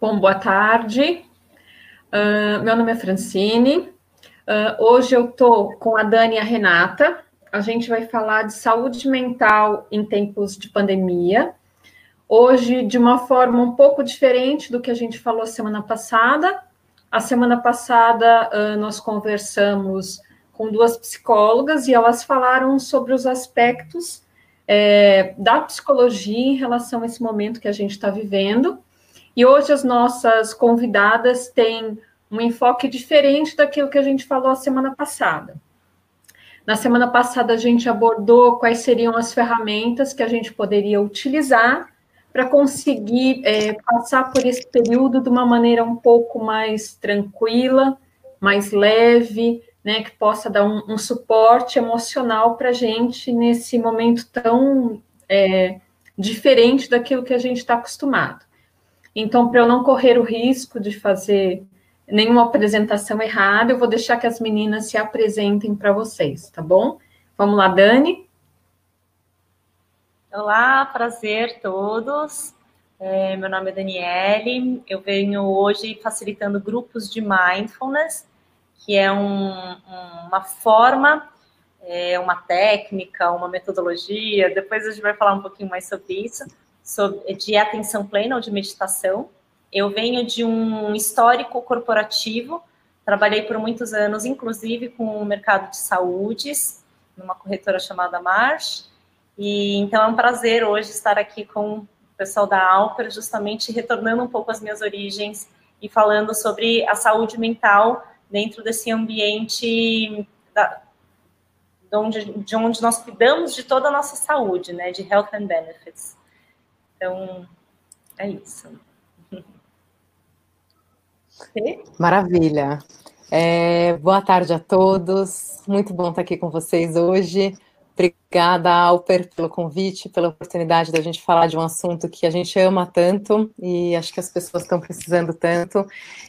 Bom, boa tarde. Uh, meu nome é Francine. Uh, hoje eu estou com a Dani e a Renata. A gente vai falar de saúde mental em tempos de pandemia. Hoje, de uma forma um pouco diferente do que a gente falou semana passada. A semana passada, uh, nós conversamos com duas psicólogas e elas falaram sobre os aspectos é, da psicologia em relação a esse momento que a gente está vivendo. E hoje as nossas convidadas têm um enfoque diferente daquilo que a gente falou a semana passada. Na semana passada, a gente abordou quais seriam as ferramentas que a gente poderia utilizar para conseguir é, passar por esse período de uma maneira um pouco mais tranquila, mais leve, né, que possa dar um, um suporte emocional para a gente nesse momento tão é, diferente daquilo que a gente está acostumado. Então, para eu não correr o risco de fazer nenhuma apresentação errada, eu vou deixar que as meninas se apresentem para vocês, tá bom? Vamos lá, Dani. Olá, prazer todos. É, meu nome é Daniele. Eu venho hoje facilitando grupos de mindfulness, que é um, uma forma, é, uma técnica, uma metodologia. Depois a gente vai falar um pouquinho mais sobre isso de atenção plena ou de meditação. Eu venho de um histórico corporativo, trabalhei por muitos anos, inclusive com o mercado de saúdes, numa corretora chamada Marsh, e então é um prazer hoje estar aqui com o pessoal da Alper, justamente retornando um pouco às minhas origens e falando sobre a saúde mental dentro desse ambiente da, de, onde, de onde nós cuidamos de toda a nossa saúde, né, de health and benefits. Então, é isso. Maravilha. É, boa tarde a todos. Muito bom estar aqui com vocês hoje. Obrigada, Alper, pelo convite, pela oportunidade da gente falar de um assunto que a gente ama tanto e acho que as pessoas estão precisando tanto.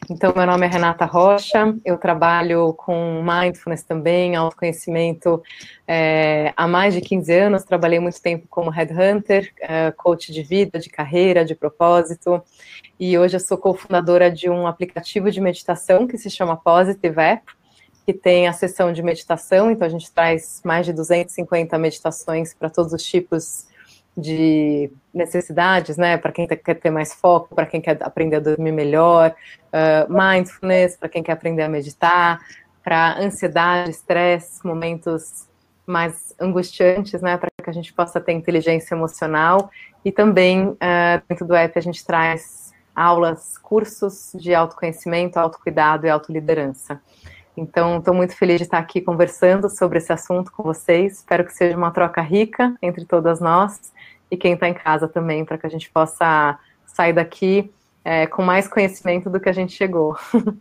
Então, meu nome é Renata Rocha, eu trabalho com mindfulness também, autoconhecimento é, há mais de 15 anos. Trabalhei muito tempo como headhunter, é, coach de vida, de carreira, de propósito. E hoje eu sou cofundadora de um aplicativo de meditação que se chama Positive App que tem a sessão de meditação, então a gente traz mais de 250 meditações para todos os tipos de necessidades, né? Para quem quer ter mais foco, para quem quer aprender a dormir melhor, uh, mindfulness, para quem quer aprender a meditar, para ansiedade, estresse, momentos mais angustiantes, né? Para que a gente possa ter inteligência emocional. E também, uh, dentro do app, a gente traz aulas, cursos de autoconhecimento, autocuidado e autoliderança. Então, estou muito feliz de estar aqui conversando sobre esse assunto com vocês. Espero que seja uma troca rica entre todas nós e quem está em casa também, para que a gente possa sair daqui é, com mais conhecimento do que a gente chegou.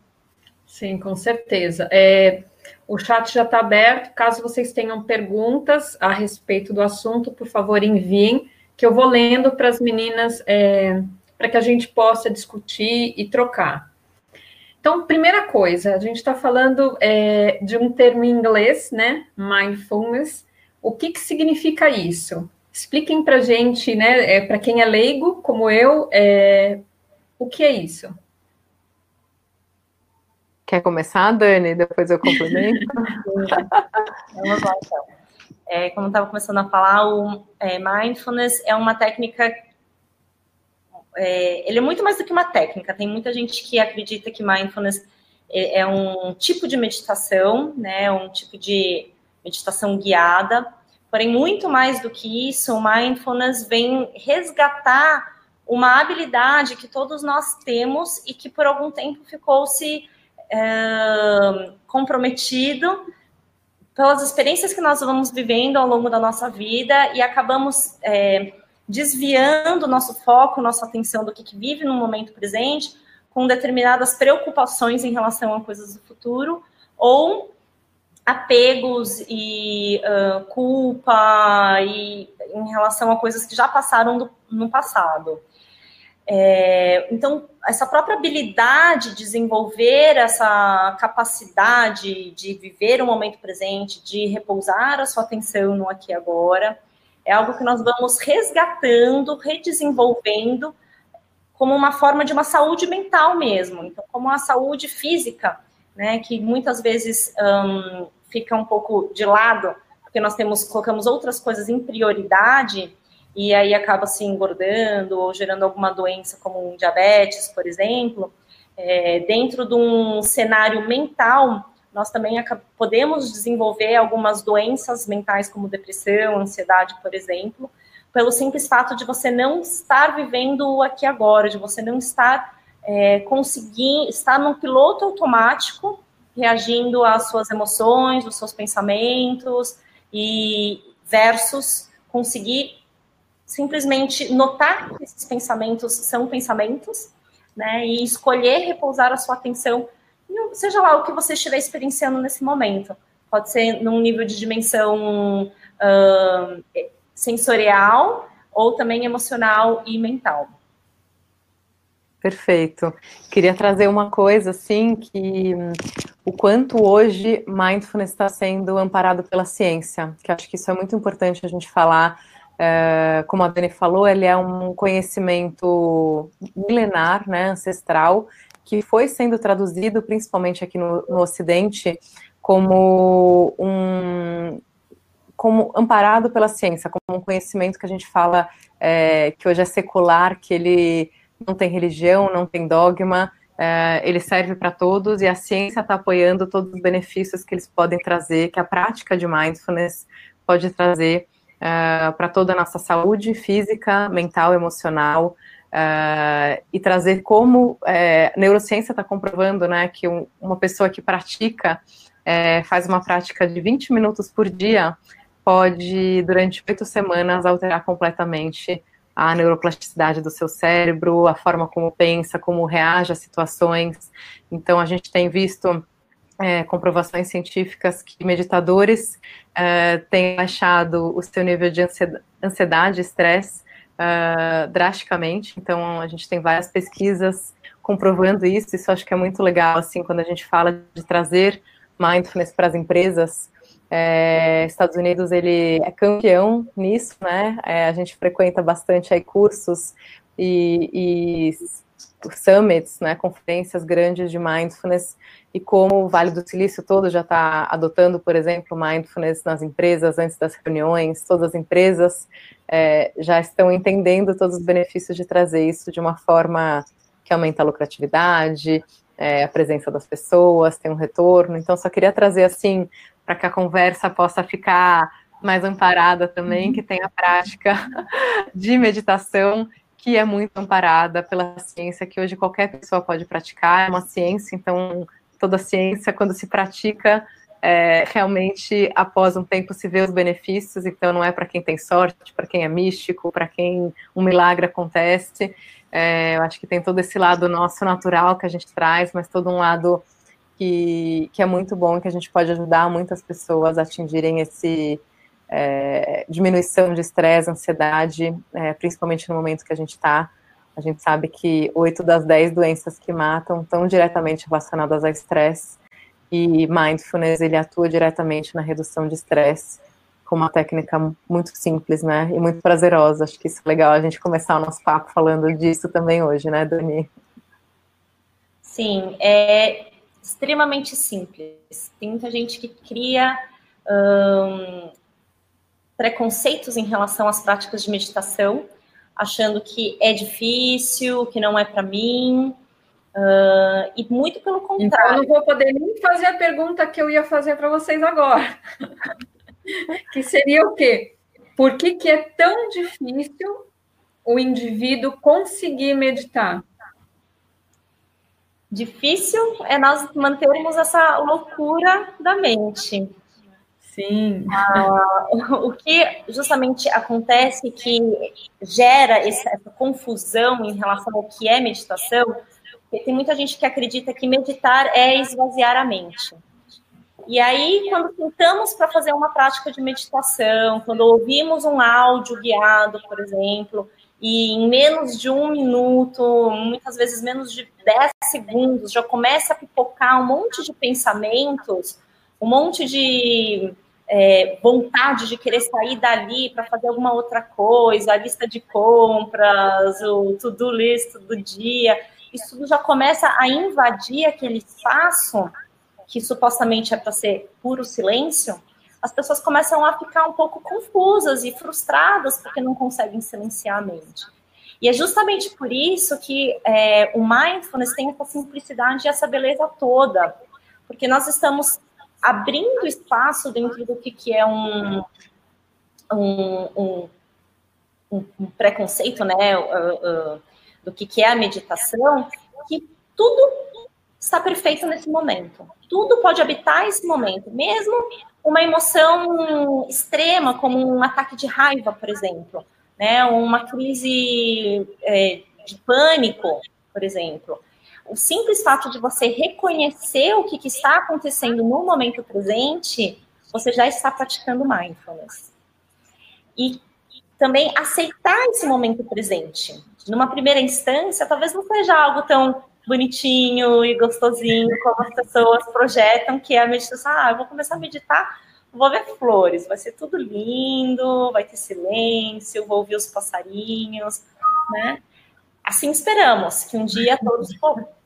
Sim, com certeza. É, o chat já está aberto. Caso vocês tenham perguntas a respeito do assunto, por favor, enviem, que eu vou lendo para as meninas, é, para que a gente possa discutir e trocar. Então, primeira coisa, a gente está falando é, de um termo em inglês, né? Mindfulness. O que, que significa isso? Expliquem para a gente, né? É, para quem é leigo, como eu, é, o que é isso? Quer começar, Dani? Depois eu complemento. Vamos lá, então. É, como eu estava começando a falar, o é, mindfulness é uma técnica é, ele é muito mais do que uma técnica. Tem muita gente que acredita que mindfulness é, é um tipo de meditação, né? Um tipo de meditação guiada. Porém, muito mais do que isso, o mindfulness vem resgatar uma habilidade que todos nós temos e que por algum tempo ficou se é, comprometido pelas experiências que nós vamos vivendo ao longo da nossa vida e acabamos é, desviando nosso foco, nossa atenção do que, que vive no momento presente, com determinadas preocupações em relação a coisas do futuro, ou apegos e uh, culpa e em relação a coisas que já passaram do, no passado. É, então, essa própria habilidade de desenvolver essa capacidade de viver o momento presente, de repousar a sua atenção no aqui e agora, é algo que nós vamos resgatando, redesenvolvendo como uma forma de uma saúde mental mesmo, então como a saúde física, né, que muitas vezes um, fica um pouco de lado, porque nós temos colocamos outras coisas em prioridade e aí acaba se engordando ou gerando alguma doença como um diabetes, por exemplo. É, dentro de um cenário mental, nós também podemos desenvolver algumas doenças mentais, como depressão, ansiedade, por exemplo, pelo simples fato de você não estar vivendo o aqui agora, de você não estar é, conseguindo, estar num piloto automático, reagindo às suas emoções, os seus pensamentos, e versus conseguir simplesmente notar que esses pensamentos são pensamentos, né, e escolher repousar a sua atenção, seja lá o que você estiver experienciando nesse momento. Pode ser num nível de dimensão uh, sensorial ou também emocional e mental. Perfeito. Queria trazer uma coisa assim que o quanto hoje mindfulness está sendo amparado pela ciência, que acho que isso é muito importante a gente falar. É, como a Dani falou, ele é um conhecimento milenar, né, ancestral, que foi sendo traduzido, principalmente aqui no, no Ocidente, como um, como amparado pela ciência, como um conhecimento que a gente fala é, que hoje é secular, que ele não tem religião, não tem dogma, é, ele serve para todos e a ciência está apoiando todos os benefícios que eles podem trazer, que a prática de mindfulness pode trazer é, para toda a nossa saúde física, mental, emocional, é, e trazer como é, neurociência está comprovando, né, que um, uma pessoa que pratica, é, faz uma prática de 20 minutos por dia, pode, durante oito semanas, alterar completamente a neuroplasticidade do seu cérebro, a forma como pensa, como reage a situações. Então, a gente tem visto é, comprovações científicas que meditadores é, têm baixado o seu nível de ansiedade, estresse, é, drasticamente. Então, a gente tem várias pesquisas comprovando isso. Isso acho que é muito legal, assim, quando a gente fala de trazer mindfulness para as empresas, é, Estados Unidos ele é campeão nisso, né? É, a gente frequenta bastante aí cursos e, e summits, né? Conferências grandes de mindfulness e como o Vale do Silício todo já está adotando, por exemplo, mindfulness nas empresas antes das reuniões. Todas as empresas é, já estão entendendo todos os benefícios de trazer isso de uma forma que aumenta a lucratividade, é, a presença das pessoas, tem um retorno. Então, só queria trazer assim para que a conversa possa ficar mais amparada também, uhum. que tem a prática de meditação que é muito amparada pela ciência, que hoje qualquer pessoa pode praticar, é uma ciência, então toda ciência, quando se pratica, é, realmente após um tempo se vê os benefícios, então não é para quem tem sorte, para quem é místico, para quem um milagre acontece. É, eu acho que tem todo esse lado nosso natural que a gente traz, mas todo um lado que, que é muito bom, que a gente pode ajudar muitas pessoas a atingirem esse é, diminuição de estresse, ansiedade, é, principalmente no momento que a gente está. A gente sabe que oito das dez doenças que matam estão diretamente relacionadas a estresse e mindfulness ele atua diretamente na redução de estresse com uma técnica muito simples, né, e muito prazerosa. Acho que isso é legal a gente começar o nosso papo falando disso também hoje, né, Dani? Sim, é, extremamente simples. Tem muita gente que cria um, preconceitos em relação às práticas de meditação, achando que é difícil, que não é para mim, uh, e muito pelo contrário. Então, eu não vou poder nem fazer a pergunta que eu ia fazer para vocês agora, que seria o quê? Por que, que é tão difícil o indivíduo conseguir meditar? Difícil é nós mantermos essa loucura da mente. Sim. Ah, o que justamente acontece que gera essa, essa, confusão em relação ao que é meditação, porque tem muita gente que acredita que meditar é esvaziar a mente. E aí, quando tentamos para fazer uma prática de meditação, quando ouvimos um áudio guiado, por exemplo, e em menos de um minuto, muitas vezes menos de 10 segundos, já começa a pipocar um monte de pensamentos, um monte de é, vontade de querer sair dali para fazer alguma outra coisa, a lista de compras, o to-do list do dia, isso já começa a invadir aquele espaço que supostamente é para ser puro silêncio, as pessoas começam a ficar um pouco confusas e frustradas porque não conseguem silenciar a mente. E é justamente por isso que é, o mindfulness tem essa simplicidade e essa beleza toda, porque nós estamos abrindo espaço dentro do que, que é um, um, um, um preconceito, né, uh, uh, do que, que é a meditação, que tudo está perfeito nesse momento. Tudo pode habitar esse momento, mesmo uma emoção extrema, como um ataque de raiva, por exemplo, né, uma crise é, de pânico, por exemplo. O simples fato de você reconhecer o que, que está acontecendo no momento presente, você já está praticando mindfulness. E também aceitar esse momento presente. Numa primeira instância, talvez não seja algo tão bonitinho e gostosinho como as pessoas projetam que é a meditação. Ah, eu vou começar a meditar, vou ver flores, vai ser tudo lindo, vai ter silêncio, vou ouvir os passarinhos, né? Assim esperamos que um dia todos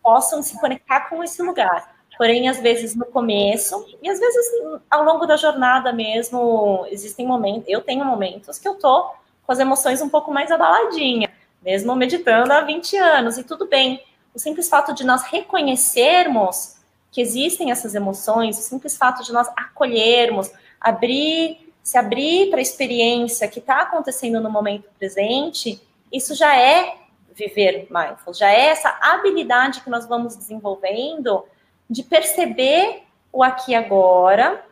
possam se conectar com esse lugar. Porém, às vezes no começo, e às vezes ao longo da jornada mesmo, existem momentos, eu tenho momentos que eu tô com as emoções um pouco mais abaladinha, mesmo meditando há 20 anos, e tudo bem. O simples fato de nós reconhecermos que existem essas emoções, o simples fato de nós acolhermos, abrir, se abrir para a experiência que está acontecendo no momento presente, isso já é viver mindful, já é essa habilidade que nós vamos desenvolvendo de perceber o aqui e agora,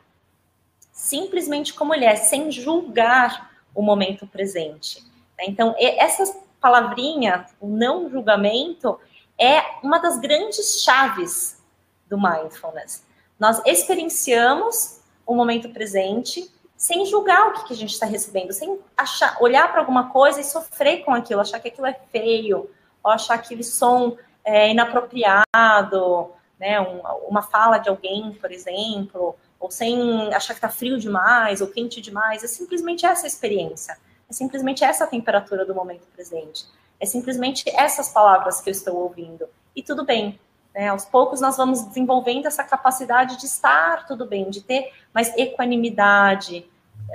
simplesmente como ele é, sem julgar o momento presente. Então, essa palavrinha, o não julgamento, é uma das grandes chaves do mindfulness. Nós experienciamos o momento presente sem julgar o que, que a gente está recebendo, sem achar, olhar para alguma coisa e sofrer com aquilo, achar que aquilo é feio, ou achar aquele som é, inapropriado, né, um, uma fala de alguém, por exemplo, ou sem achar que está frio demais ou quente demais, é simplesmente essa experiência, é simplesmente essa temperatura do momento presente, é simplesmente essas palavras que eu estou ouvindo. E tudo bem, né? Aos poucos nós vamos desenvolvendo essa capacidade de estar tudo bem, de ter mais equanimidade,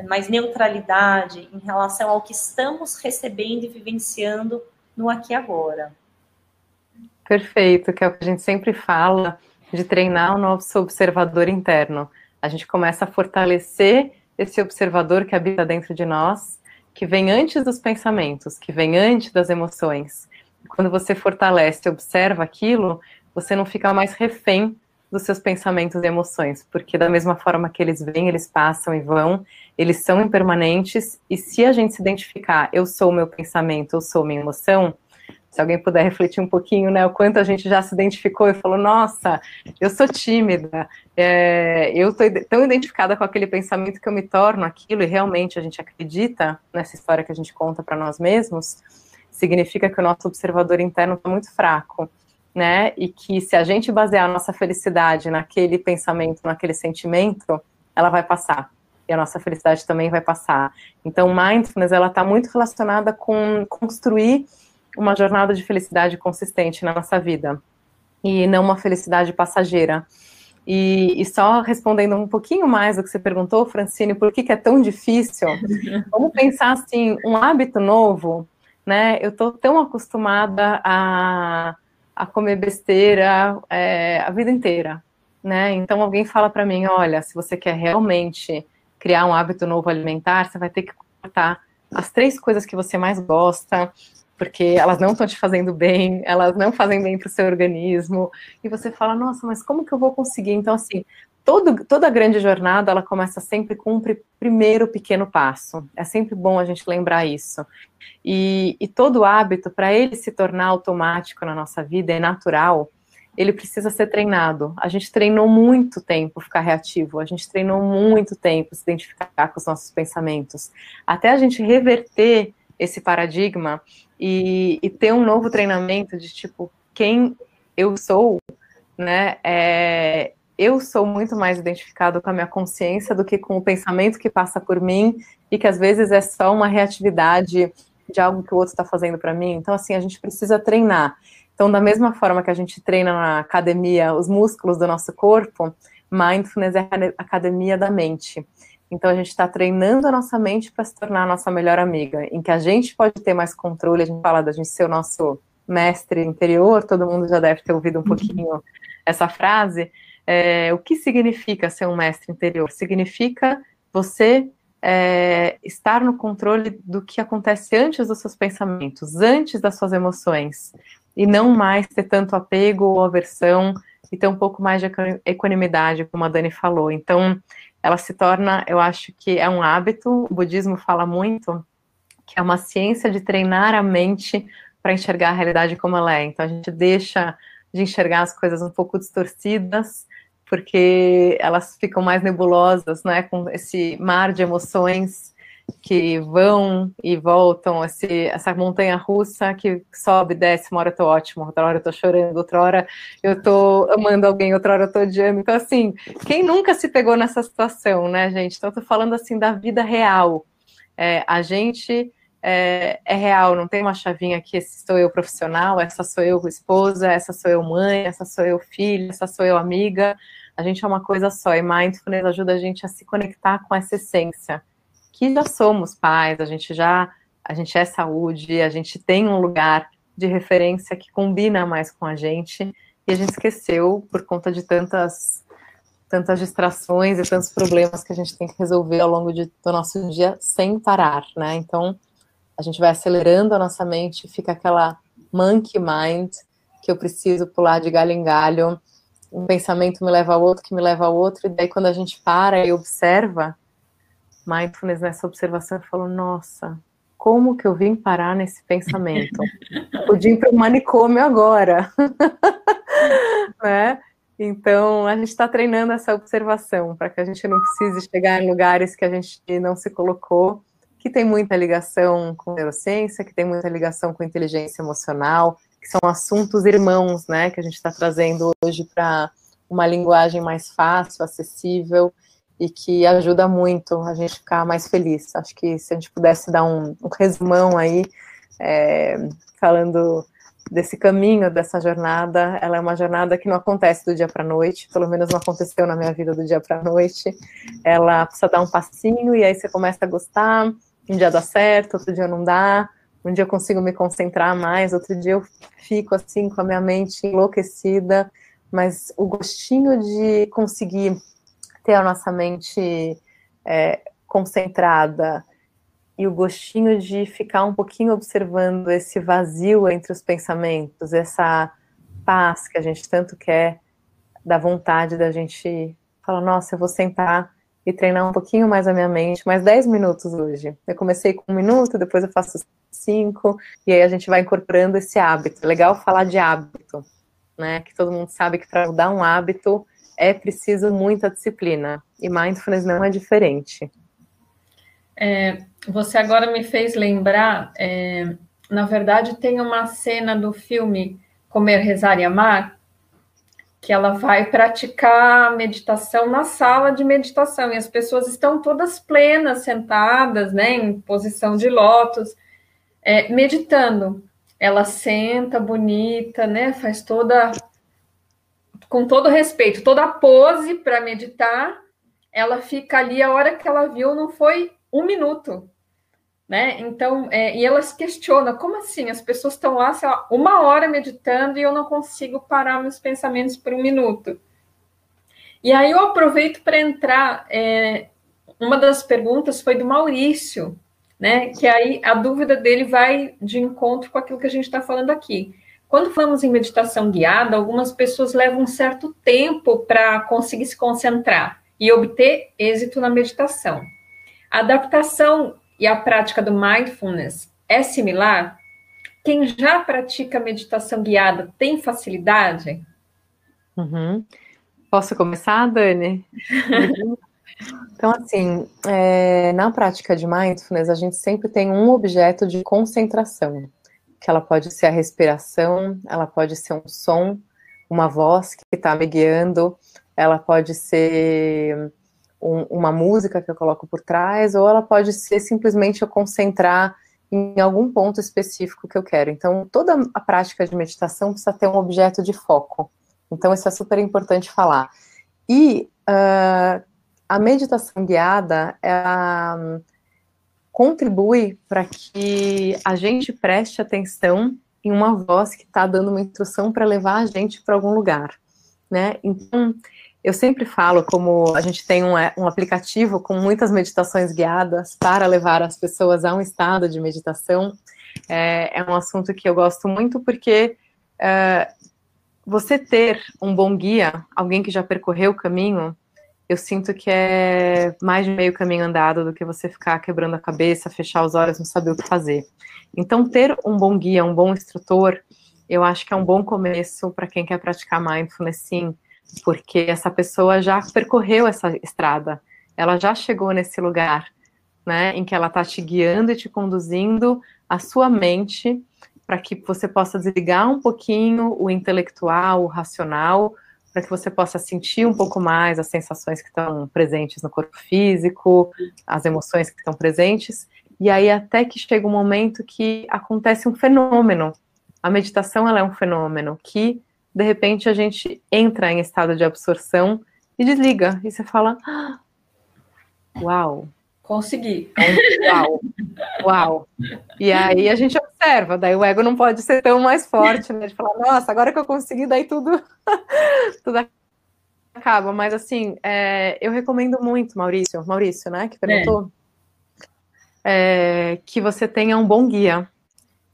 mais neutralidade em relação ao que estamos recebendo e vivenciando no aqui e agora. Perfeito, que é o que a gente sempre fala de treinar o nosso observador interno a gente começa a fortalecer esse observador que habita dentro de nós, que vem antes dos pensamentos, que vem antes das emoções. Quando você fortalece observa aquilo, você não fica mais refém dos seus pensamentos e emoções, porque da mesma forma que eles vêm, eles passam e vão, eles são impermanentes, e se a gente se identificar, eu sou o meu pensamento, eu sou minha emoção, se alguém puder refletir um pouquinho, né, o quanto a gente já se identificou e falou, nossa, eu sou tímida, é, eu estou tão identificada com aquele pensamento que eu me torno aquilo, e realmente a gente acredita nessa história que a gente conta para nós mesmos, significa que o nosso observador interno está muito fraco, né, e que se a gente basear a nossa felicidade naquele pensamento, naquele sentimento, ela vai passar e a nossa felicidade também vai passar. Então, mindfulness, ela está muito relacionada com construir uma jornada de felicidade consistente na nossa vida e não uma felicidade passageira. E, e, só respondendo um pouquinho mais do que você perguntou, Francine, por que, que é tão difícil? Vamos pensar assim, um hábito novo, né? Eu estou tão acostumada a, a comer besteira é, a vida inteira, né? Então alguém fala para mim, olha, se você quer realmente criar um hábito novo alimentar, você vai ter que cortar as três coisas que você mais gosta, porque elas não estão te fazendo bem, elas não fazem bem para o seu organismo, e você fala, nossa, mas como que eu vou conseguir? Então, assim, todo, toda grande jornada, ela começa sempre com um pr primeiro pequeno passo, é sempre bom a gente lembrar isso, e, e todo hábito, para ele se tornar automático na nossa vida, é natural, ele precisa ser treinado. A gente treinou muito tempo ficar reativo, a gente treinou muito tempo se identificar com os nossos pensamentos. Até a gente reverter esse paradigma e, e ter um novo treinamento de tipo quem eu sou, né? É, eu sou muito mais identificado com a minha consciência do que com o pensamento que passa por mim e que às vezes é só uma reatividade de algo que o outro está fazendo para mim. Então, assim, a gente precisa treinar. Então, da mesma forma que a gente treina na academia os músculos do nosso corpo, mindfulness é a academia da mente. Então, a gente está treinando a nossa mente para se tornar a nossa melhor amiga, em que a gente pode ter mais controle. A gente fala da gente ser o nosso mestre interior, todo mundo já deve ter ouvido um pouquinho essa frase. É, o que significa ser um mestre interior? Significa você é, estar no controle do que acontece antes dos seus pensamentos, antes das suas emoções, e não mais ter tanto apego ou aversão e ter um pouco mais de equanimidade, como a Dani falou. Então, ela se torna, eu acho que é um hábito, o budismo fala muito, que é uma ciência de treinar a mente para enxergar a realidade como ela é. Então, a gente deixa de enxergar as coisas um pouco distorcidas porque elas ficam mais nebulosas, né, com esse mar de emoções que vão e voltam, esse, essa montanha russa que sobe e desce, uma hora eu tô ótimo, outra hora eu tô chorando, outra hora eu tô amando alguém, outra hora eu tô odiando. Então, assim, quem nunca se pegou nessa situação, né, gente? Então, eu tô falando, assim, da vida real. É, a gente é, é, real, não tem uma chavinha que esse sou eu profissional, essa sou eu esposa, essa sou eu mãe, essa sou eu filha, essa sou eu amiga. A gente é uma coisa só, e mindfulness ajuda a gente a se conectar com essa essência, que já somos pais, a gente já, a gente é saúde, a gente tem um lugar de referência que combina mais com a gente, e a gente esqueceu por conta de tantas tantas distrações e tantos problemas que a gente tem que resolver ao longo de, do nosso dia sem parar, né? Então, a gente vai acelerando a nossa mente, fica aquela monkey mind, que eu preciso pular de galho em galho, um pensamento me leva ao outro, que me leva ao outro, e daí quando a gente para e observa, mindfulness nessa observação, eu falo, nossa, como que eu vim parar nesse pensamento? Podia ir para o manicômio agora, né? Então, a gente está treinando essa observação para que a gente não precise chegar em lugares que a gente não se colocou que tem muita ligação com neurociência, que tem muita ligação com inteligência emocional, que são assuntos irmãos, né, que a gente está trazendo hoje para uma linguagem mais fácil, acessível e que ajuda muito a gente ficar mais feliz. Acho que se a gente pudesse dar um, um resumão aí, é, falando desse caminho, dessa jornada, ela é uma jornada que não acontece do dia para a noite, pelo menos não aconteceu na minha vida do dia para a noite. Ela precisa dar um passinho e aí você começa a gostar, um dia dá certo, outro dia não dá, um dia eu consigo me concentrar mais, outro dia eu fico assim com a minha mente enlouquecida, mas o gostinho de conseguir ter a nossa mente é, concentrada e o gostinho de ficar um pouquinho observando esse vazio entre os pensamentos, essa paz que a gente tanto quer, da vontade da gente falar, nossa, eu vou sentar e treinar um pouquinho mais a minha mente, mais 10 minutos hoje. Eu comecei com um minuto, depois eu faço cinco, e aí a gente vai incorporando esse hábito. É legal falar de hábito, né? Que todo mundo sabe que para mudar um hábito é preciso muita disciplina. E mindfulness não é diferente. É, você agora me fez lembrar, é, na verdade, tem uma cena do filme Comer, Rezar e Amar, que ela vai praticar meditação na sala de meditação e as pessoas estão todas plenas, sentadas, né, em posição de lótus, é, meditando. Ela senta bonita, né, faz toda com todo respeito, toda a pose para meditar. Ela fica ali a hora que ela viu não foi um minuto, né? Então, é, e elas questionam, como assim? As pessoas estão lá lá, uma hora meditando e eu não consigo parar meus pensamentos por um minuto. E aí eu aproveito para entrar. É, uma das perguntas foi do Maurício, né? Que aí a dúvida dele vai de encontro com aquilo que a gente está falando aqui. Quando falamos em meditação guiada, algumas pessoas levam um certo tempo para conseguir se concentrar e obter êxito na meditação. A adaptação e a prática do mindfulness é similar? Quem já pratica meditação guiada tem facilidade? Uhum. Posso começar, Dani? então, assim, é, na prática de mindfulness, a gente sempre tem um objeto de concentração, que ela pode ser a respiração, ela pode ser um som, uma voz que está me guiando, ela pode ser um, uma música que eu coloco por trás, ou ela pode ser simplesmente eu concentrar em algum ponto específico que eu quero. Então, toda a prática de meditação precisa ter um objeto de foco. Então, isso é super importante falar. E uh, a meditação guiada ela, contribui para que a gente preste atenção em uma voz que está dando uma instrução para levar a gente para algum lugar, né? Então, eu sempre falo como a gente tem um, é, um, aplicativo com muitas meditações guiadas para levar as pessoas a um estado de meditação. É, é um assunto que eu gosto muito porque é, você ter um bom guia, alguém que já percorreu o caminho, eu sinto que é mais de meio caminho andado do que você ficar quebrando a cabeça, fechar os olhos, não saber o que fazer. Então, ter um bom guia, um bom instrutor, eu acho que é um bom começo para quem quer praticar mindfulness, sim, porque essa pessoa já percorreu essa estrada, ela já chegou nesse lugar, né, em que ela está te guiando e te conduzindo a sua mente para que você possa desligar um pouquinho o intelectual, o racional, para que você possa sentir um pouco mais as sensações que estão presentes no corpo físico, as emoções que estão presentes, e aí até que chega um momento que acontece um fenômeno. A meditação ela é um fenômeno que de repente a gente entra em estado de absorção e desliga. E você fala: ah, Uau! Consegui. Uau! Uau! E aí a gente observa, daí o ego não pode ser tão mais forte, né? De falar, nossa, agora que eu consegui, daí tudo, tudo acaba. Mas assim, é, eu recomendo muito, Maurício, Maurício, né? Que perguntou. É. É, que você tenha um bom guia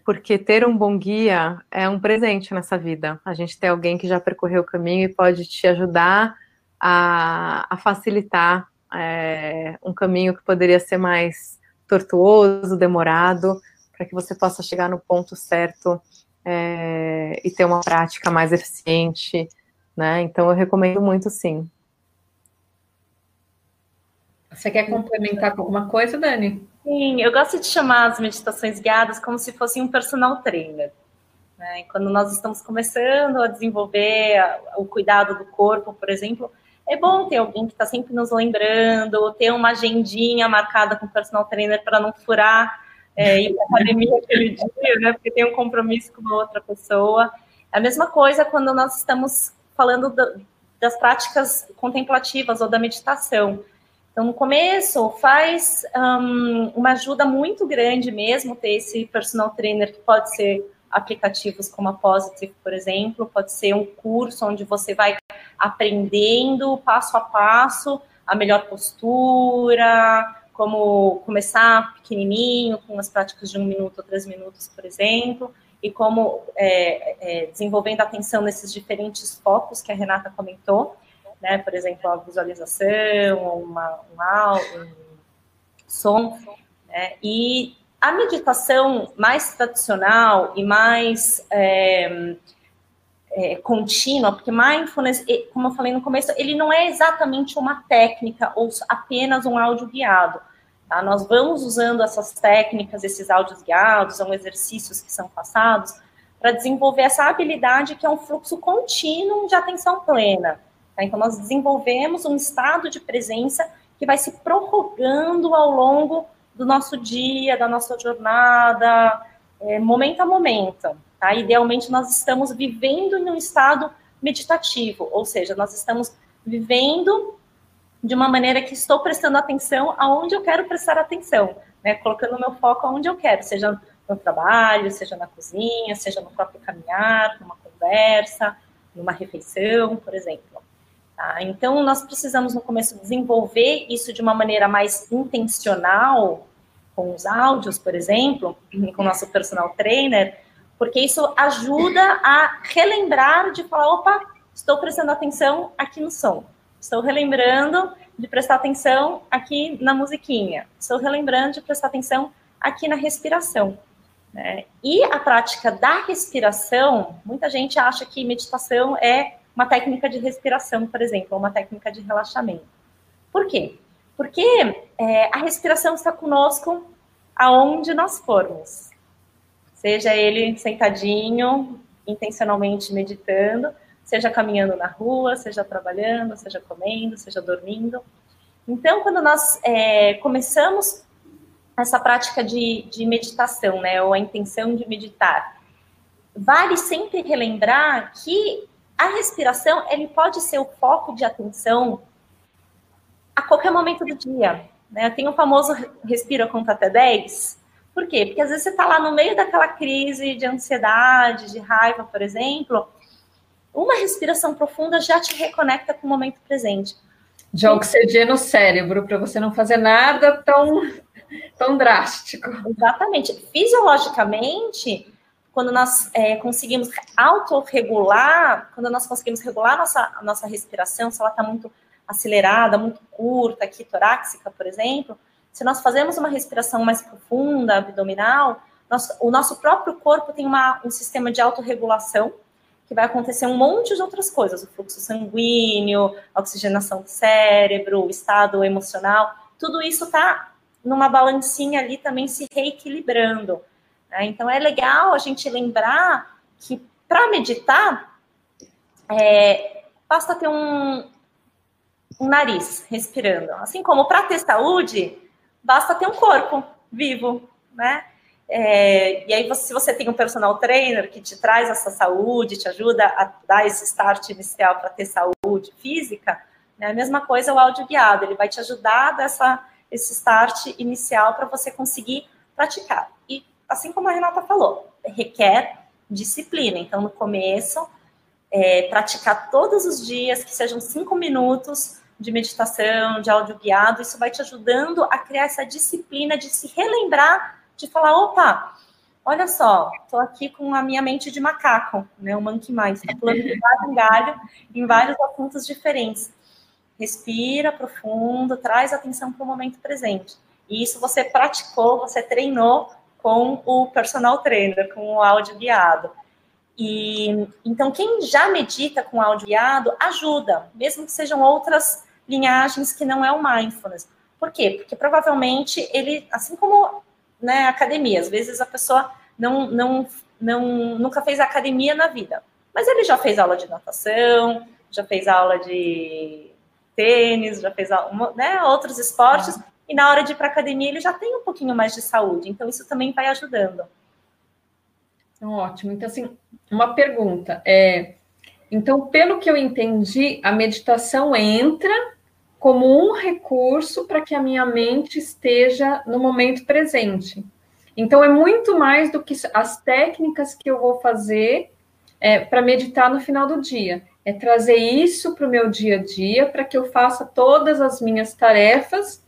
porque ter um bom guia é um presente nessa vida. A gente tem alguém que já percorreu o caminho e pode te ajudar a, a facilitar é, um caminho que poderia ser mais tortuoso, demorado, para que você possa chegar no ponto certo é, e ter uma prática mais eficiente, né? Então eu recomendo muito, sim. Você quer complementar com alguma coisa, Dani? Sim, eu gosto de chamar as meditações guiadas como se fosse um personal trainer. Né? Quando nós estamos começando a desenvolver o cuidado do corpo, por exemplo, é bom ter alguém que está sempre nos lembrando, ter uma agendinha marcada com o personal trainer para não furar é, ir para academia aquele dia, né? Porque tem um compromisso com uma outra pessoa. É a mesma coisa quando nós estamos falando do, das práticas contemplativas ou da meditação. Então, no começo, faz um, uma ajuda muito grande mesmo ter esse personal trainer, que pode ser aplicativos como a Positive, por exemplo, pode ser um curso onde você vai aprendendo passo a passo a melhor postura, como começar pequenininho, com as práticas de um minuto ou três minutos, por exemplo, e como é, é, desenvolvendo atenção nesses diferentes focos que a Renata comentou, né? Por exemplo, a visualização, uma, um áudio, um som, né? E a meditação mais tradicional e mais é, é, contínua, porque mindfulness, como eu falei no começo, ele não é exatamente uma técnica ou apenas um áudio guiado. Tá? Nós vamos usando essas técnicas, esses áudios guiados, são exercícios que são passados, para desenvolver essa habilidade que é um fluxo contínuo de atenção plena. Tá? Então, nós desenvolvemos um estado de presença que vai se prorrogando ao longo do nosso dia, da nossa jornada, é, momento a momento. Tá? Idealmente, nós estamos vivendo em um estado meditativo, ou seja, nós estamos vivendo de uma maneira que estou prestando atenção aonde eu quero prestar atenção, né? colocando meu foco aonde eu quero, seja no trabalho, seja na cozinha, seja no próprio caminhar, numa conversa, numa refeição, por exemplo. Tá? Então, nós precisamos, no começo, desenvolver isso de uma maneira mais intencional, com os áudios, por exemplo, com o nosso personal trainer, porque isso ajuda a relembrar de falar, opa, estou prestando atenção aqui no som, estou relembrando de prestar atenção aqui na musiquinha, estou relembrando de prestar atenção aqui na respiração. Né? E a prática da respiração, muita gente acha que meditação é uma técnica de respiração, por exemplo, ou uma técnica de relaxamento. Por quê? Porque é, a respiração está conosco aonde nós formos. Seja ele sentadinho, intencionalmente meditando, seja caminhando na rua, seja trabalhando, seja comendo, seja dormindo. Então, quando nós é, começamos essa prática de, de meditação, né, ou a intenção de meditar, vale sempre relembrar que a respiração ele pode ser o foco de atenção a qualquer momento do dia. Né? Tem o famoso respira conta até 10. Por quê? Porque às vezes você está lá no meio daquela crise de ansiedade, de raiva, por exemplo, uma respiração profunda já te reconecta com o momento presente. Já oxigena o cérebro para você não fazer nada tão, tão drástico. Exatamente. Fisiologicamente, quando nós é, conseguimos autorregular, quando nós conseguimos regular nossa, nossa respiração, se ela está muito acelerada, muito curta, aqui torácica, por exemplo, se nós fazemos uma respiração mais profunda, abdominal, nós, o nosso próprio corpo tem uma, um sistema de autorregulação que vai acontecer um monte de outras coisas, o fluxo sanguíneo, a oxigenação do cérebro, o estado emocional, tudo isso está numa balancinha ali também se reequilibrando. Né? Então é legal a gente lembrar que para meditar é, basta ter um, um nariz respirando. Assim como para ter saúde, basta ter um corpo vivo, né? É, e aí, você, se você tem um personal trainer que te traz essa saúde, te ajuda a dar esse start inicial para ter saúde física, né, a mesma coisa o áudio guiado, ele vai te ajudar a dar essa, esse start inicial para você conseguir praticar. Assim como a Renata falou, requer disciplina. Então, no começo, é, praticar todos os dias, que sejam cinco minutos de meditação, de áudio guiado, isso vai te ajudando a criar essa disciplina de se relembrar, de falar, opa, olha só, estou aqui com a minha mente de macaco, né, o monkey mind, está pulando de galho em galho em vários assuntos diferentes. Respira profundo, traz atenção para o momento presente. E isso você praticou, você treinou com o personal trainer, com o áudio guiado. E então quem já medita com áudio guiado ajuda, mesmo que sejam outras linhagens que não é o mindfulness. Por quê? Porque provavelmente ele, assim como né, academia, às vezes a pessoa não, não, não nunca fez academia na vida, mas ele já fez aula de natação, já fez aula de tênis, já fez né, outros esportes, e na hora de ir para academia ele já tem um pouquinho mais de saúde, então isso também vai ajudando. Ótimo. Então, assim, uma pergunta. É, então, pelo que eu entendi, a meditação entra como um recurso para que a minha mente esteja no momento presente. Então, é muito mais do que as técnicas que eu vou fazer é, para meditar no final do dia. É trazer isso para o meu dia a dia, para que eu faça todas as minhas tarefas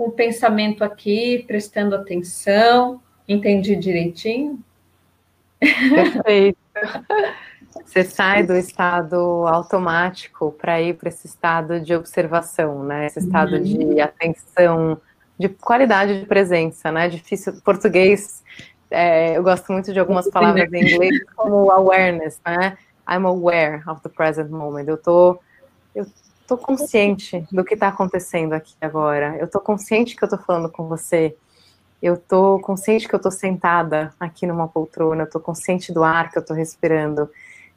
com o pensamento aqui, prestando atenção. Entendi direitinho? Perfeito. Você sai do estado automático para ir para esse estado de observação, né? Esse estado uhum. de atenção, de qualidade de presença, né? Difícil. Português, é, eu gosto muito de algumas palavras em inglês, como awareness, né? I'm aware of the present moment. Eu tô, eu tô consciente do que está acontecendo aqui agora. Eu tô consciente que eu tô falando com você eu tô consciente que eu tô sentada aqui numa poltrona, eu tô consciente do ar que eu tô respirando.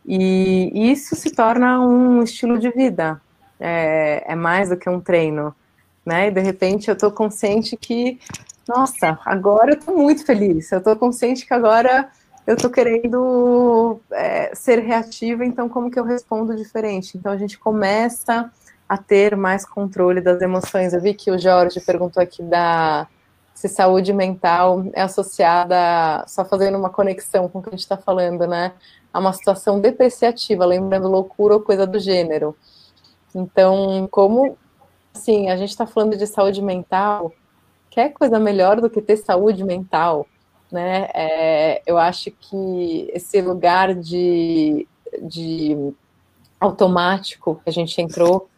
E isso se torna um estilo de vida, é, é mais do que um treino, né? E de repente eu tô consciente que, nossa, agora eu tô muito feliz, eu tô consciente que agora eu tô querendo é, ser reativa, então como que eu respondo diferente? Então a gente começa a ter mais controle das emoções. Eu vi que o Jorge perguntou aqui da se saúde mental é associada, só fazendo uma conexão com o que a gente está falando, né? A uma situação depreciativa, lembrando loucura ou coisa do gênero. Então, como, assim, a gente está falando de saúde mental, quer coisa melhor do que ter saúde mental, né? É, eu acho que esse lugar de, de automático que a gente entrou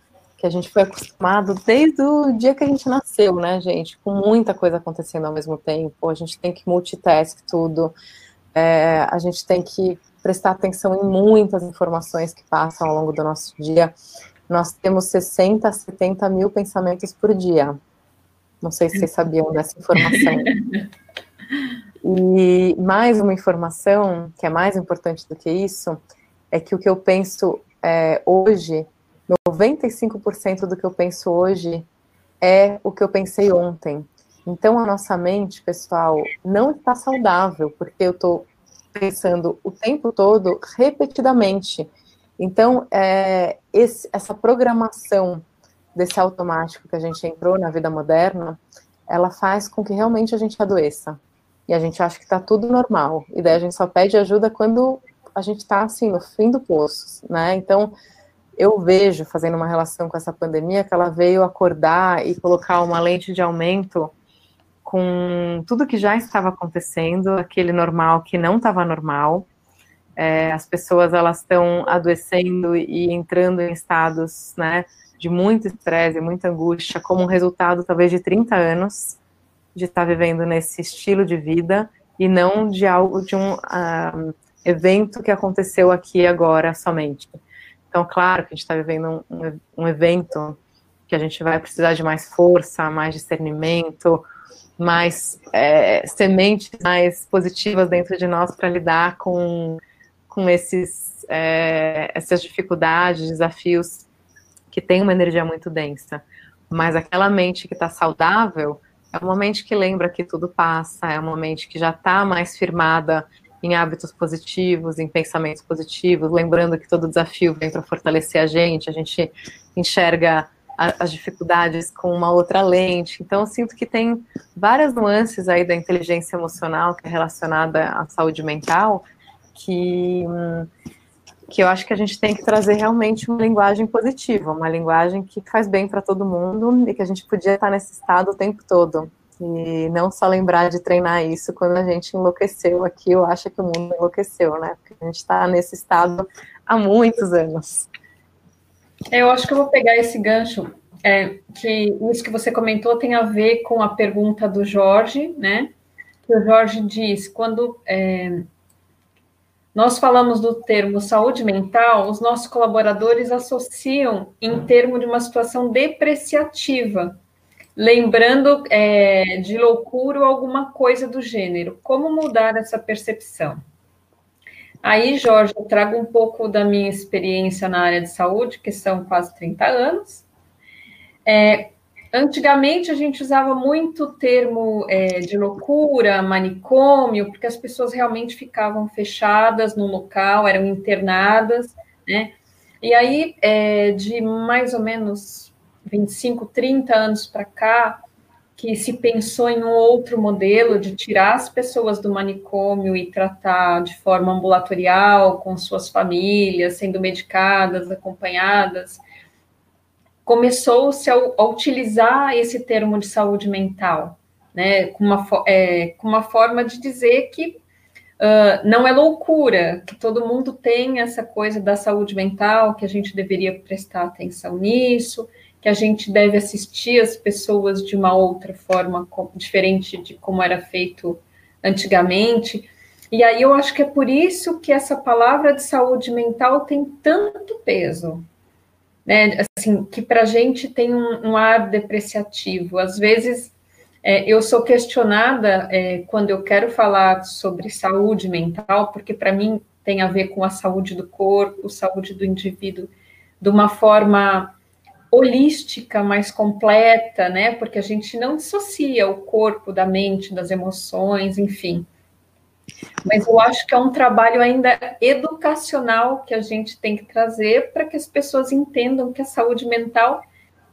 que a gente foi acostumado desde o dia que a gente nasceu, né, gente? Com muita coisa acontecendo ao mesmo tempo. A gente tem que multitask tudo. É, a gente tem que prestar atenção em muitas informações que passam ao longo do nosso dia. Nós temos 60, 70 mil pensamentos por dia. Não sei se vocês sabiam dessa informação. E mais uma informação, que é mais importante do que isso, é que o que eu penso é, hoje, 95% do que eu penso hoje é o que eu pensei ontem. Então, a nossa mente, pessoal, não está saudável, porque eu estou pensando o tempo todo, repetidamente. Então, é, esse, essa programação desse automático que a gente entrou na vida moderna, ela faz com que realmente a gente adoeça. E a gente acha que está tudo normal. E daí a gente só pede ajuda quando a gente está, assim, no fim do poço, né? Então, eu vejo, fazendo uma relação com essa pandemia, que ela veio acordar e colocar uma lente de aumento com tudo que já estava acontecendo, aquele normal que não estava normal. É, as pessoas elas estão adoecendo e entrando em estados, né, de muito estresse, muita angústia, como resultado talvez de 30 anos de estar vivendo nesse estilo de vida e não de algo de um uh, evento que aconteceu aqui agora somente. Então, claro que a gente está vivendo um, um, evento que a gente vai precisar de mais força, mais discernimento, mais é, sementes mais positivas dentro de nós para lidar com, com esses, é, essas dificuldades, desafios que tem uma energia muito densa. Mas aquela mente que está saudável é uma mente que lembra que tudo passa, é uma mente que já está mais firmada em hábitos positivos, em pensamentos positivos, lembrando que todo desafio vem para fortalecer a gente, a gente enxerga as dificuldades com uma outra lente. Então, eu sinto que tem várias nuances aí da inteligência emocional que é relacionada à saúde mental, que, que eu acho que a gente tem que trazer realmente uma linguagem positiva, uma linguagem que faz bem para todo mundo e que a gente podia estar nesse estado o tempo todo. E não só lembrar de treinar isso quando a gente enlouqueceu aqui, eu acho que o mundo enlouqueceu, né? Porque a gente está nesse estado há muitos anos. Eu acho que eu vou pegar esse gancho, é, que isso que você comentou tem a ver com a pergunta do Jorge, né? Que o Jorge diz, quando é, nós falamos do termo saúde mental, os nossos colaboradores associam em termo de uma situação depreciativa, lembrando é, de loucura ou alguma coisa do gênero. Como mudar essa percepção? Aí, Jorge, eu trago um pouco da minha experiência na área de saúde, que são quase 30 anos. É, antigamente, a gente usava muito o termo é, de loucura, manicômio, porque as pessoas realmente ficavam fechadas no local, eram internadas, né? E aí, é, de mais ou menos 25, 30 anos para cá, que se pensou em um outro modelo de tirar as pessoas do manicômio e tratar de forma ambulatorial, com suas famílias, sendo medicadas, acompanhadas, começou-se a, a, utilizar esse termo de saúde mental, né, com uma, é, com uma forma de dizer que uh, não é loucura, que todo mundo tem essa coisa da saúde mental, que a gente deveria prestar atenção nisso, que a gente deve assistir as pessoas de uma outra forma, diferente de como era feito antigamente. E aí eu acho que é por isso que essa palavra de saúde mental tem tanto peso, né? Assim, que para a gente tem um, um, ar depreciativo. Às vezes é, eu sou questionada é, quando eu quero falar sobre saúde mental, porque para mim tem a ver com a saúde do corpo, saúde do indivíduo, de uma forma holística, mais completa, né? Porque a gente não dissocia o corpo da mente, das emoções, enfim. Mas eu acho que é um trabalho ainda educacional que a gente tem que trazer para que as pessoas entendam que a saúde mental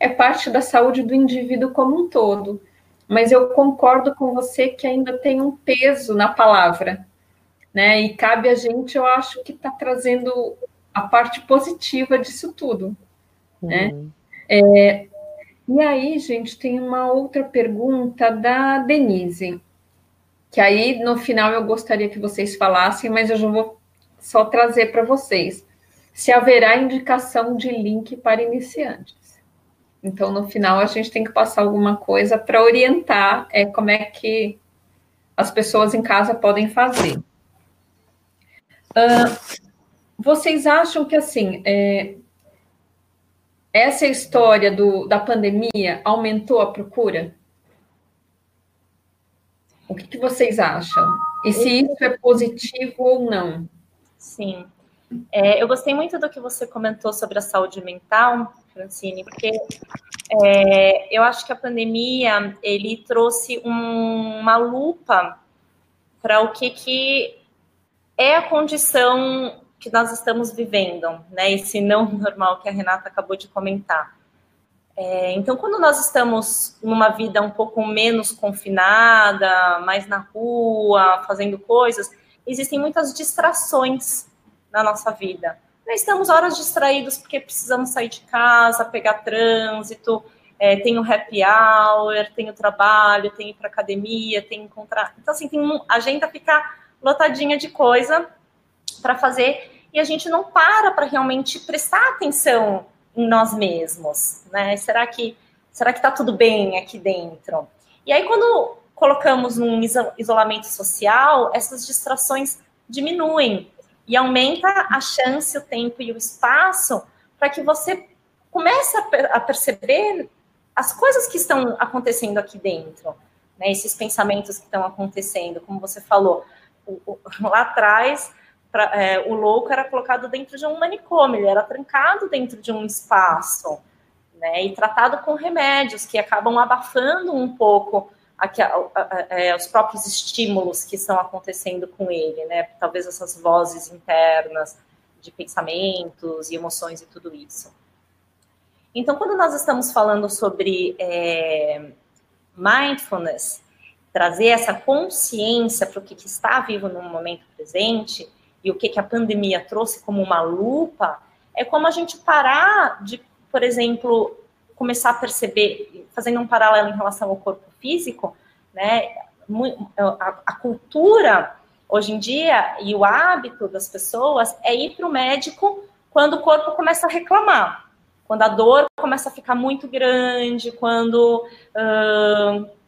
é parte da saúde do indivíduo como um todo. Mas eu concordo com você que ainda tem um peso na palavra, né? E cabe a gente, eu acho que está trazendo a parte positiva disso tudo, né? uhum. né? É, e aí, gente, tem uma outra pergunta da Denise, que aí no final eu gostaria que vocês falassem, mas eu já vou só trazer para vocês. Se haverá indicação de link para iniciantes. Então, no final, a gente tem que passar alguma coisa para orientar é, como é que as pessoas em casa podem fazer. Uh, vocês acham que, assim, é, essa história do, da pandemia aumentou a procura? O que, que vocês acham? E se isso é positivo ou não? Sim. É, eu gostei muito do que você comentou sobre a saúde mental, Francine, porque é, eu acho que a pandemia ele trouxe um, uma lupa para o que, que é a condição que nós estamos vivendo, né? Esse não normal que a Renata acabou de comentar. É, então, quando nós estamos numa vida um pouco menos confinada, mais na rua, fazendo coisas, existem muitas distrações na nossa vida. Nós estamos horas distraídos porque precisamos sair de casa, pegar trânsito, é, tem o happy hour, tem o trabalho, tem ir para academia, tem encontrar. Então, assim, tem um, a agenda fica lotadinha de coisa para fazer e a gente não para para realmente prestar atenção em nós mesmos, né? Será que será que está tudo bem aqui dentro? E aí quando colocamos num isolamento social, essas distrações diminuem e aumenta a chance, o tempo e o espaço para que você comece a, perceber as coisas que estão acontecendo aqui dentro, né? Esses pensamentos que estão acontecendo, como você falou, lá atrás pra, é, o louco era colocado dentro de um manicômio, ele era trancado dentro de um espaço, né, e tratado com remédios que acabam abafando um pouco aqui, a, a, a, é, os próprios estímulos que estão acontecendo com ele, né, talvez essas vozes internas de pensamentos e emoções e tudo isso. Então, quando nós estamos falando sobre é, mindfulness, trazer essa consciência para o que, que está vivo no momento presente, e o que, que a pandemia trouxe como uma lupa, é como a gente parar de, por exemplo, começar a perceber, fazendo um paralelo em relação ao corpo físico, né? A, cultura hoje em dia e o hábito das pessoas é ir para o médico quando o corpo começa a reclamar, quando a dor começa a ficar muito grande, quando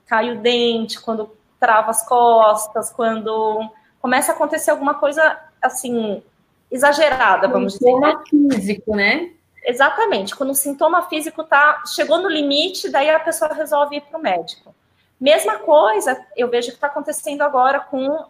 cai o dente, quando trava as costas, quando começa a acontecer alguma coisa assim, exagerada, vamos dizer. Sintoma né? físico, né? Exatamente. Quando o sintoma físico tá, chegou no limite, daí a pessoa resolve ir para o médico. Mesma coisa, eu vejo que está acontecendo agora com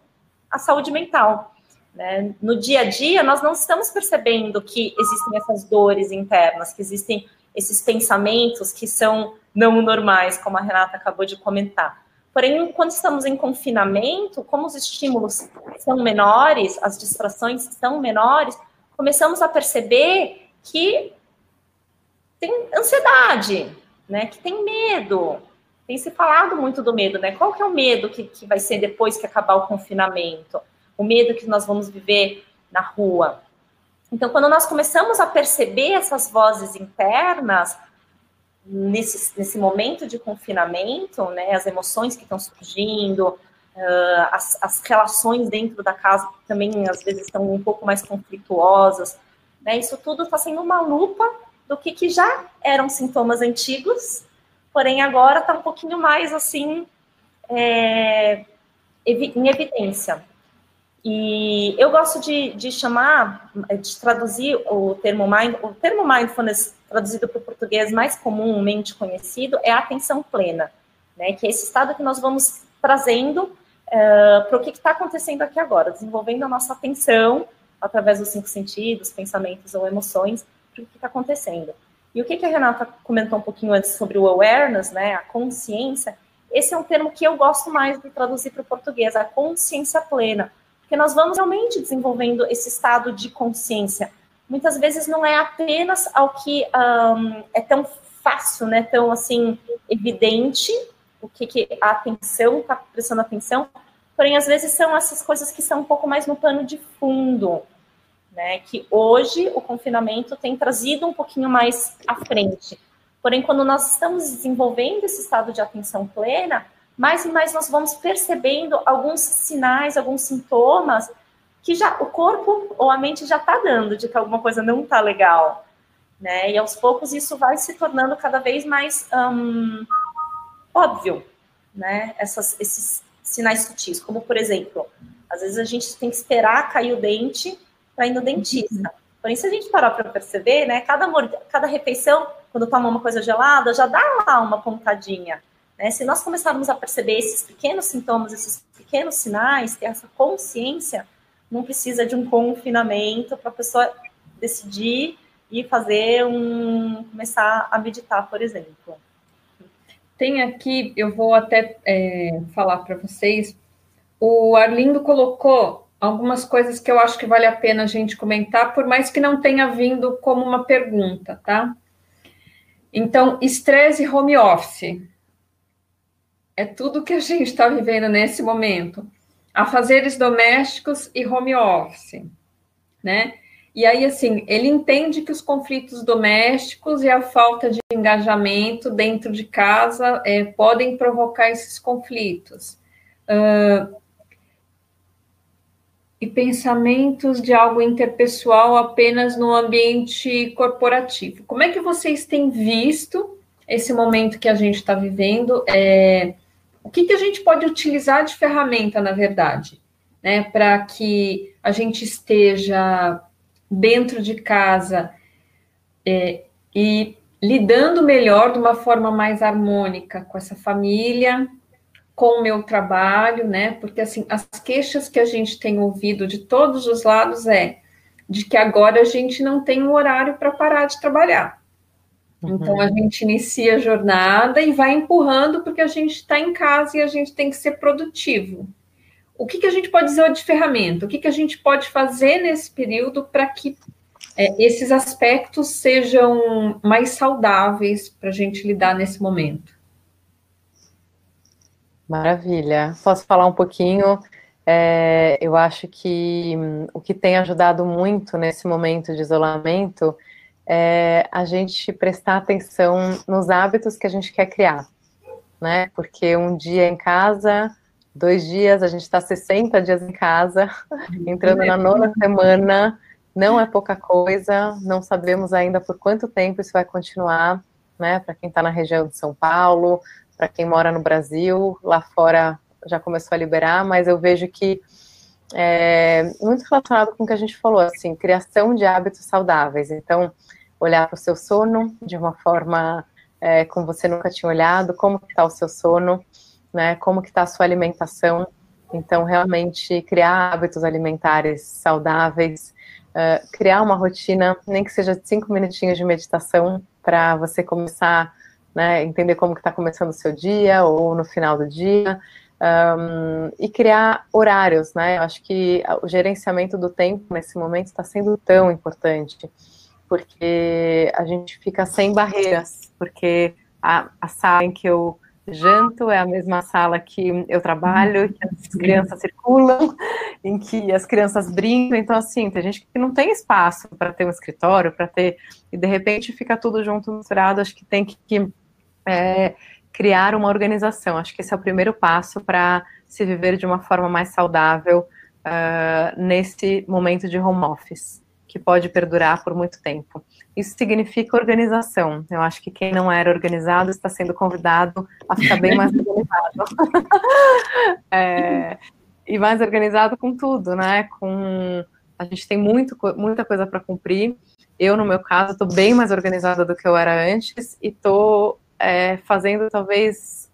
a saúde mental. Né? No dia a dia, nós não estamos percebendo que existem essas dores internas, que existem esses pensamentos que são não normais, como a Renata acabou de comentar. Porém, quando estamos em confinamento, como os estímulos são menores, as distrações são menores, começamos a perceber que tem ansiedade, né? Que tem medo. Tem se falado muito do medo, né? Qual que é o medo que, que vai ser depois que acabar o confinamento? O medo que nós vamos viver na rua. Então, quando nós começamos a perceber essas vozes internas, nesse, nesse momento de confinamento, né, as emoções que estão surgindo, uh, as, as, relações dentro da casa também às vezes estão um pouco mais conflituosas, né, isso tudo está sendo uma lupa do que, que já eram sintomas antigos, porém agora está um pouquinho mais assim é, em evidência. E eu gosto de, de chamar, de traduzir o termo mind, o termo mindfulness traduzido para o português mais comumente conhecido é a atenção plena, né? Que é esse estado que nós vamos trazendo uh, para o que está acontecendo aqui agora, desenvolvendo a nossa atenção através dos cinco sentidos, pensamentos ou emoções, para o que está acontecendo. E o que, que a Renata comentou um pouquinho antes sobre o awareness, né? A consciência. Esse é um termo que eu gosto mais de traduzir para o português, a consciência plena porque nós vamos realmente desenvolvendo esse estado de consciência. Muitas vezes não é apenas ao que um, é tão fácil, né, tão assim evidente o que, que a atenção está prestando atenção, porém às vezes são essas coisas que são um pouco mais no pano de fundo, né, que hoje o confinamento tem trazido um pouquinho mais à frente. Porém, quando nós estamos desenvolvendo esse estado de atenção plena, mais e mais nós vamos percebendo alguns sinais, alguns sintomas que já o corpo ou a mente já está dando de que alguma coisa não está legal, né? E aos poucos isso vai se tornando cada vez mais um, óbvio, né? Essas, esses sinais sutis, como por exemplo, às vezes a gente tem que esperar cair o dente para ir no dentista. Porém, se a gente parar para perceber, né? Cada, cada refeição, quando toma uma coisa gelada, já dá lá uma pontadinha. Né? Se nós começarmos a perceber esses pequenos sintomas, esses pequenos sinais, ter essa consciência, não precisa de um confinamento para a pessoa decidir e fazer um começar a meditar, por exemplo. Tem aqui, eu vou até é, falar para vocês. O Arlindo colocou algumas coisas que eu acho que vale a pena a gente comentar, por mais que não tenha vindo como uma pergunta, tá? Então, estresse home office. É tudo que a gente está vivendo nesse momento. Afazeres domésticos e home office, né? E aí, assim, ele entende que os conflitos domésticos e a falta de engajamento dentro de casa é, podem provocar esses conflitos. Uh, e pensamentos de algo interpessoal apenas no ambiente corporativo. Como é que vocês têm visto esse momento que a gente está vivendo? É, o que, que a gente pode utilizar de ferramenta, na verdade, né, para que a gente esteja dentro de casa é, e lidando melhor de uma forma mais harmônica com essa família, com o meu trabalho, né? Porque assim, as queixas que a gente tem ouvido de todos os lados é de que agora a gente não tem um horário para parar de trabalhar. Uhum. Então a gente inicia a jornada e vai empurrando porque a gente está em casa e a gente tem que ser produtivo o que, que a gente pode dizer de ferramenta? O que, que a gente pode fazer nesse período para que é, esses aspectos sejam mais saudáveis para a gente lidar nesse momento? Maravilha. Posso falar um pouquinho? É, eu acho que hum, o que tem ajudado muito nesse momento de isolamento é a gente prestar atenção nos hábitos que a gente quer criar, né? Porque um dia em casa dois dias, a gente está 60 dias em casa, entrando na nona semana, não é pouca coisa, não sabemos ainda por quanto tempo isso vai continuar, né? Para quem está na região de São Paulo, para quem mora no Brasil, lá fora já começou a liberar, mas eu vejo que é muito relacionado com o que a gente falou, assim, criação de hábitos saudáveis. Então, olhar para o seu sono de uma forma é, como você nunca tinha olhado, como está o seu sono, né? Como que está a sua alimentação? Então, realmente criar hábitos alimentares saudáveis, uh, criar uma rotina, nem que seja de cinco minutinhos de meditação, para você começar, né, entender como que está começando o seu dia ou no final do dia, um, e criar horários, né? Eu acho que o gerenciamento do tempo nesse momento está sendo tão importante, porque a gente fica sem barreiras, porque a, a sala em que eu janto, é a mesma sala que eu trabalho, que as crianças circulam, em que as crianças brincam. Então, assim, tem gente que não tem espaço para ter um escritório, para ter. E de repente fica tudo junto misturado. Acho que tem que, é, criar uma organização. Acho que esse é o primeiro passo para se viver de uma forma mais saudável uh, nesse momento de home office, que pode perdurar por muito tempo. Isso significa organização. Eu acho que quem não era organizado está sendo convidado a ficar bem mais organizado. é, e mais organizado com tudo, né? Com a gente tem muito, muita coisa para cumprir. Eu, no meu caso, estou bem mais organizada do que eu era antes e estou é, fazendo talvez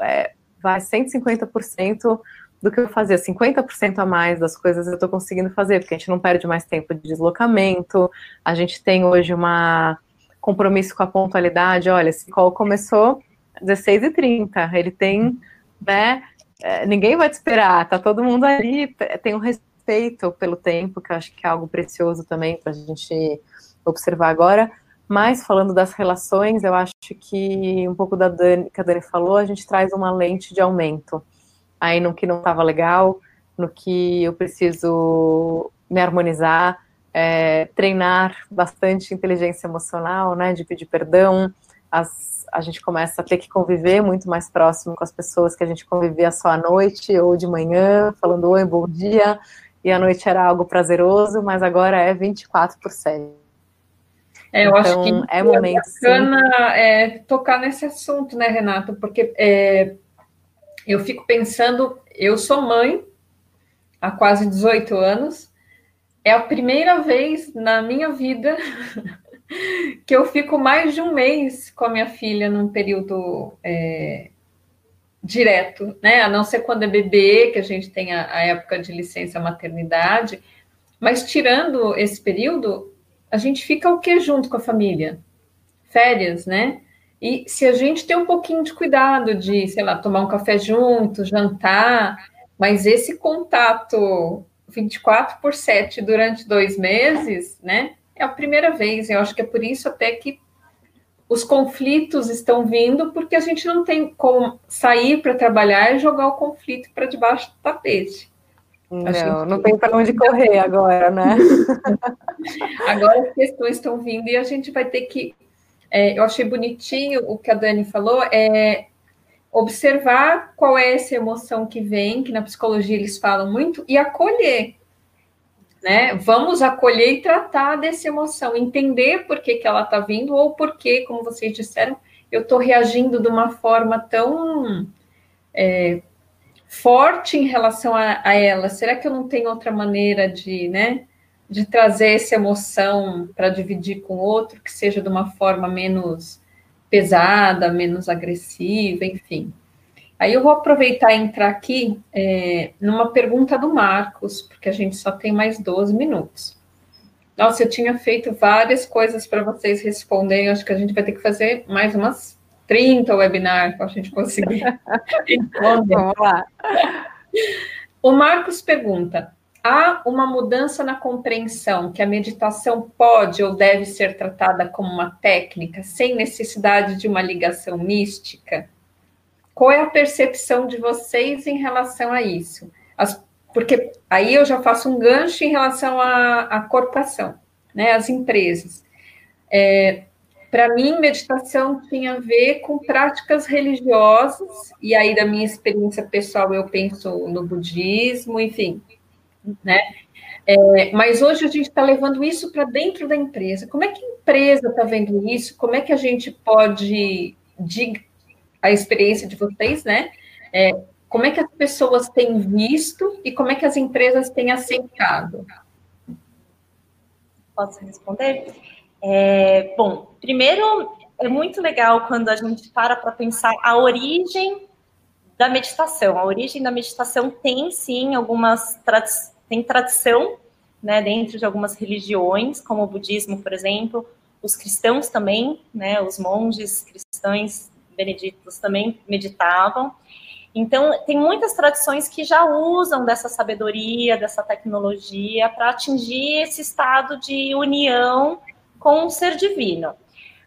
é, vai 150% do que eu fazia, 50% a mais das coisas eu estou conseguindo fazer, porque a gente não perde mais tempo de deslocamento, a gente tem hoje uma compromisso com a pontualidade, olha, esse call começou 16h30, ele tem, né, é, ninguém vai te esperar, tá todo mundo ali, tem um respeito pelo tempo, que eu acho que é algo precioso também para a gente observar agora, mas falando das relações, eu acho que um pouco da Dani, que a Dani falou, a gente traz uma lente de aumento, aí no que não estava legal, no que eu preciso me harmonizar, é, treinar bastante inteligência emocional, né, de pedir perdão, as, a gente começa a ter que conviver muito mais próximo com as pessoas que a gente convivia só à noite ou de manhã, falando oi, bom dia, e a noite era algo prazeroso, mas agora é 24 por 7. É, eu então, acho que é, momento, bacana é, tocar nesse assunto, né, Renato? Porque é, eu fico pensando, eu sou mãe há quase 18 anos, é a primeira vez na minha vida que eu fico mais de um mês com a minha filha num período é, direto, né? A não ser quando é bebê, que a gente tem a, a época de licença maternidade, mas tirando esse período, a gente fica o que junto com a família? Férias, né? E se a gente tem um pouquinho de cuidado de, sei lá, tomar um café junto, jantar, mas esse contato 24 por 7 durante dois meses, né? É a primeira vez. Eu acho que é por isso até que os conflitos estão vindo, porque a gente não tem como sair para trabalhar e jogar o conflito para debaixo do tapete. Não, não tem para onde correr agora, né? agora as questões estão vindo e a gente vai ter que é, eu achei bonitinho o que a Dani falou, é observar qual é essa emoção que vem, que na psicologia eles falam muito, e acolher. Né? Vamos acolher e tratar dessa emoção, entender por que, que ela está vindo, ou por que, como vocês disseram, eu estou reagindo de uma forma tão é, forte em relação a, a, ela. Será que eu não tenho outra maneira de, né? de trazer essa emoção para dividir com outro, que seja de uma forma menos pesada, menos agressiva, enfim. Aí eu vou aproveitar e entrar aqui é, numa pergunta do Marcos, porque a gente só tem mais 12 minutos. Nossa, eu tinha feito várias coisas para vocês responderem, acho que a gente vai ter que fazer mais umas 30 webinars para a gente conseguir. Vamos lá. O Marcos pergunta: há uma mudança na compreensão que a meditação pode ou deve ser tratada como uma técnica sem necessidade de uma ligação mística? Qual é a percepção de vocês em relação a isso? As, porque aí eu já faço um gancho em relação à, à corporação, né, as empresas. É, Para mim, meditação tinha a ver com práticas religiosas, e aí, da minha experiência pessoal, eu penso no budismo, enfim, né? É, mas hoje a gente está levando isso para dentro da empresa. Como é que a empresa está vendo isso? Como é que a gente pode, de, a experiência de vocês, né? É, como é que as pessoas têm visto e como é que as empresas têm aceitado? Posso responder? É, bom, primeiro é muito legal quando a gente para para pensar a origem da meditação. A origem da meditação tem sim algumas tem tradição, né, dentro de algumas religiões, como o budismo, por exemplo, os cristãos também, né, os monges cristãos beneditos também meditavam. Então, tem muitas tradições que já usam dessa sabedoria, dessa tecnologia para atingir esse estado de união com o ser divino.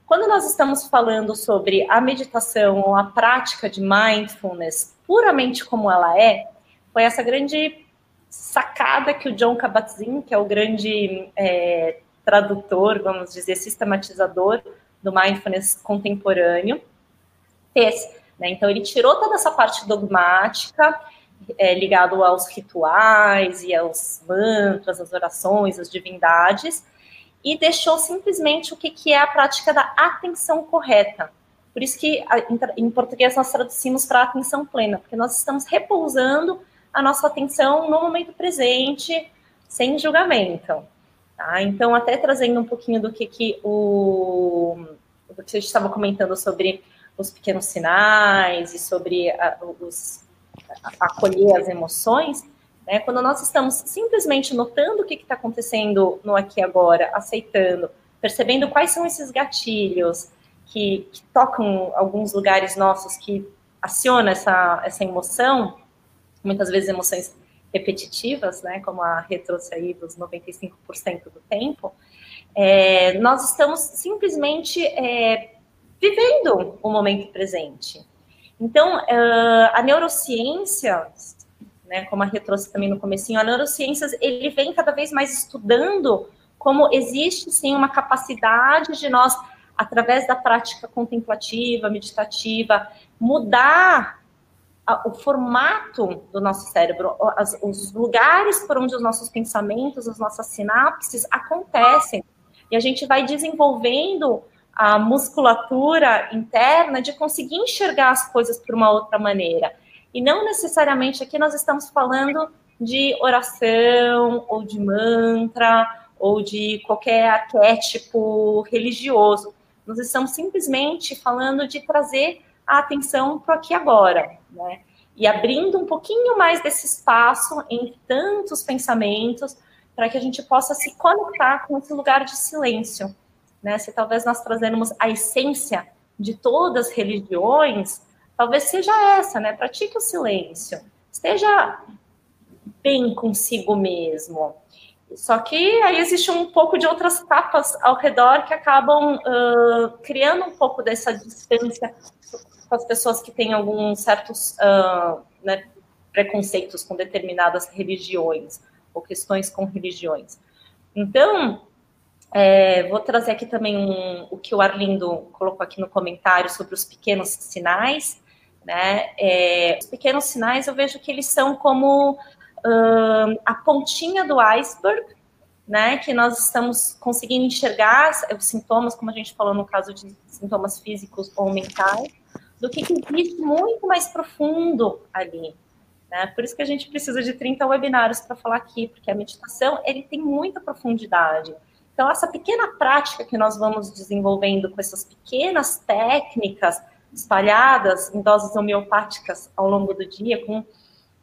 Quando nós estamos falando sobre a meditação ou a prática de mindfulness puramente como ela é, foi essa grande sacada que o John Kabat-Zinn, que é o grande é, tradutor, vamos dizer, sistematizador do mindfulness contemporâneo, fez. Né? Então, ele tirou toda essa parte dogmática, é, aos rituais e aos mantras, as orações, as divindades, e deixou simplesmente o que, que é a prática da atenção correta. Por isso que em português nós traduzimos para atenção plena, porque nós estamos repousando a nossa atenção no momento presente, sem julgamento. Tá? Então, até trazendo um pouquinho do que, que o do que você estava comentando sobre os pequenos sinais e sobre a, os, a, acolher as emoções, né? quando nós estamos simplesmente notando o que está acontecendo no aqui e agora, aceitando, percebendo quais são esses gatilhos que, que tocam alguns lugares nossos que aciona essa, essa emoção, muitas vezes emoções repetitivas, né, como a Rê trouxe aí dos 95% do tempo, é, nós estamos simplesmente é, vivendo o momento presente. Então, uh, a neurociência, né, como a Rê também no comecinho, a neurociências, ele vem cada vez mais estudando como existe, sim, uma capacidade de nós, através da prática contemplativa, meditativa, mudar o formato do nosso cérebro, as, os lugares por onde os nossos pensamentos, as nossas sinapses acontecem. E a gente vai desenvolvendo a musculatura interna de conseguir enxergar as coisas por uma outra maneira. E não necessariamente aqui nós estamos falando de oração ou de mantra ou de qualquer arquétipo religioso. Nós estamos simplesmente falando de trazer a atenção para aqui agora, né? E abrindo um pouquinho mais desse espaço em tantos pensamentos, para que a gente possa se conectar com esse lugar de silêncio, né? Se talvez nós trazermos a essência de todas as religiões, talvez seja essa, né? Pratique o silêncio, esteja bem consigo mesmo. Só que aí existe um pouco de outras capas ao redor que acabam uh, criando um pouco dessa distância com as pessoas que têm alguns certos uh, né, preconceitos com determinadas religiões ou questões com religiões. Então, é, vou trazer aqui também um, o que o Arlindo colocou aqui no comentário sobre os pequenos sinais. Né? É, os pequenos sinais eu vejo que eles são como uh, a pontinha do iceberg, né? Que nós estamos conseguindo enxergar os sintomas, como a gente falou no caso de sintomas físicos ou mentais, do que, que existe muito mais profundo ali. Né? Por isso que a gente precisa de 30 webinários para falar aqui, porque a meditação ele tem muita profundidade. Então, essa pequena prática que nós vamos desenvolvendo com essas pequenas técnicas espalhadas em doses homeopáticas ao longo do dia, com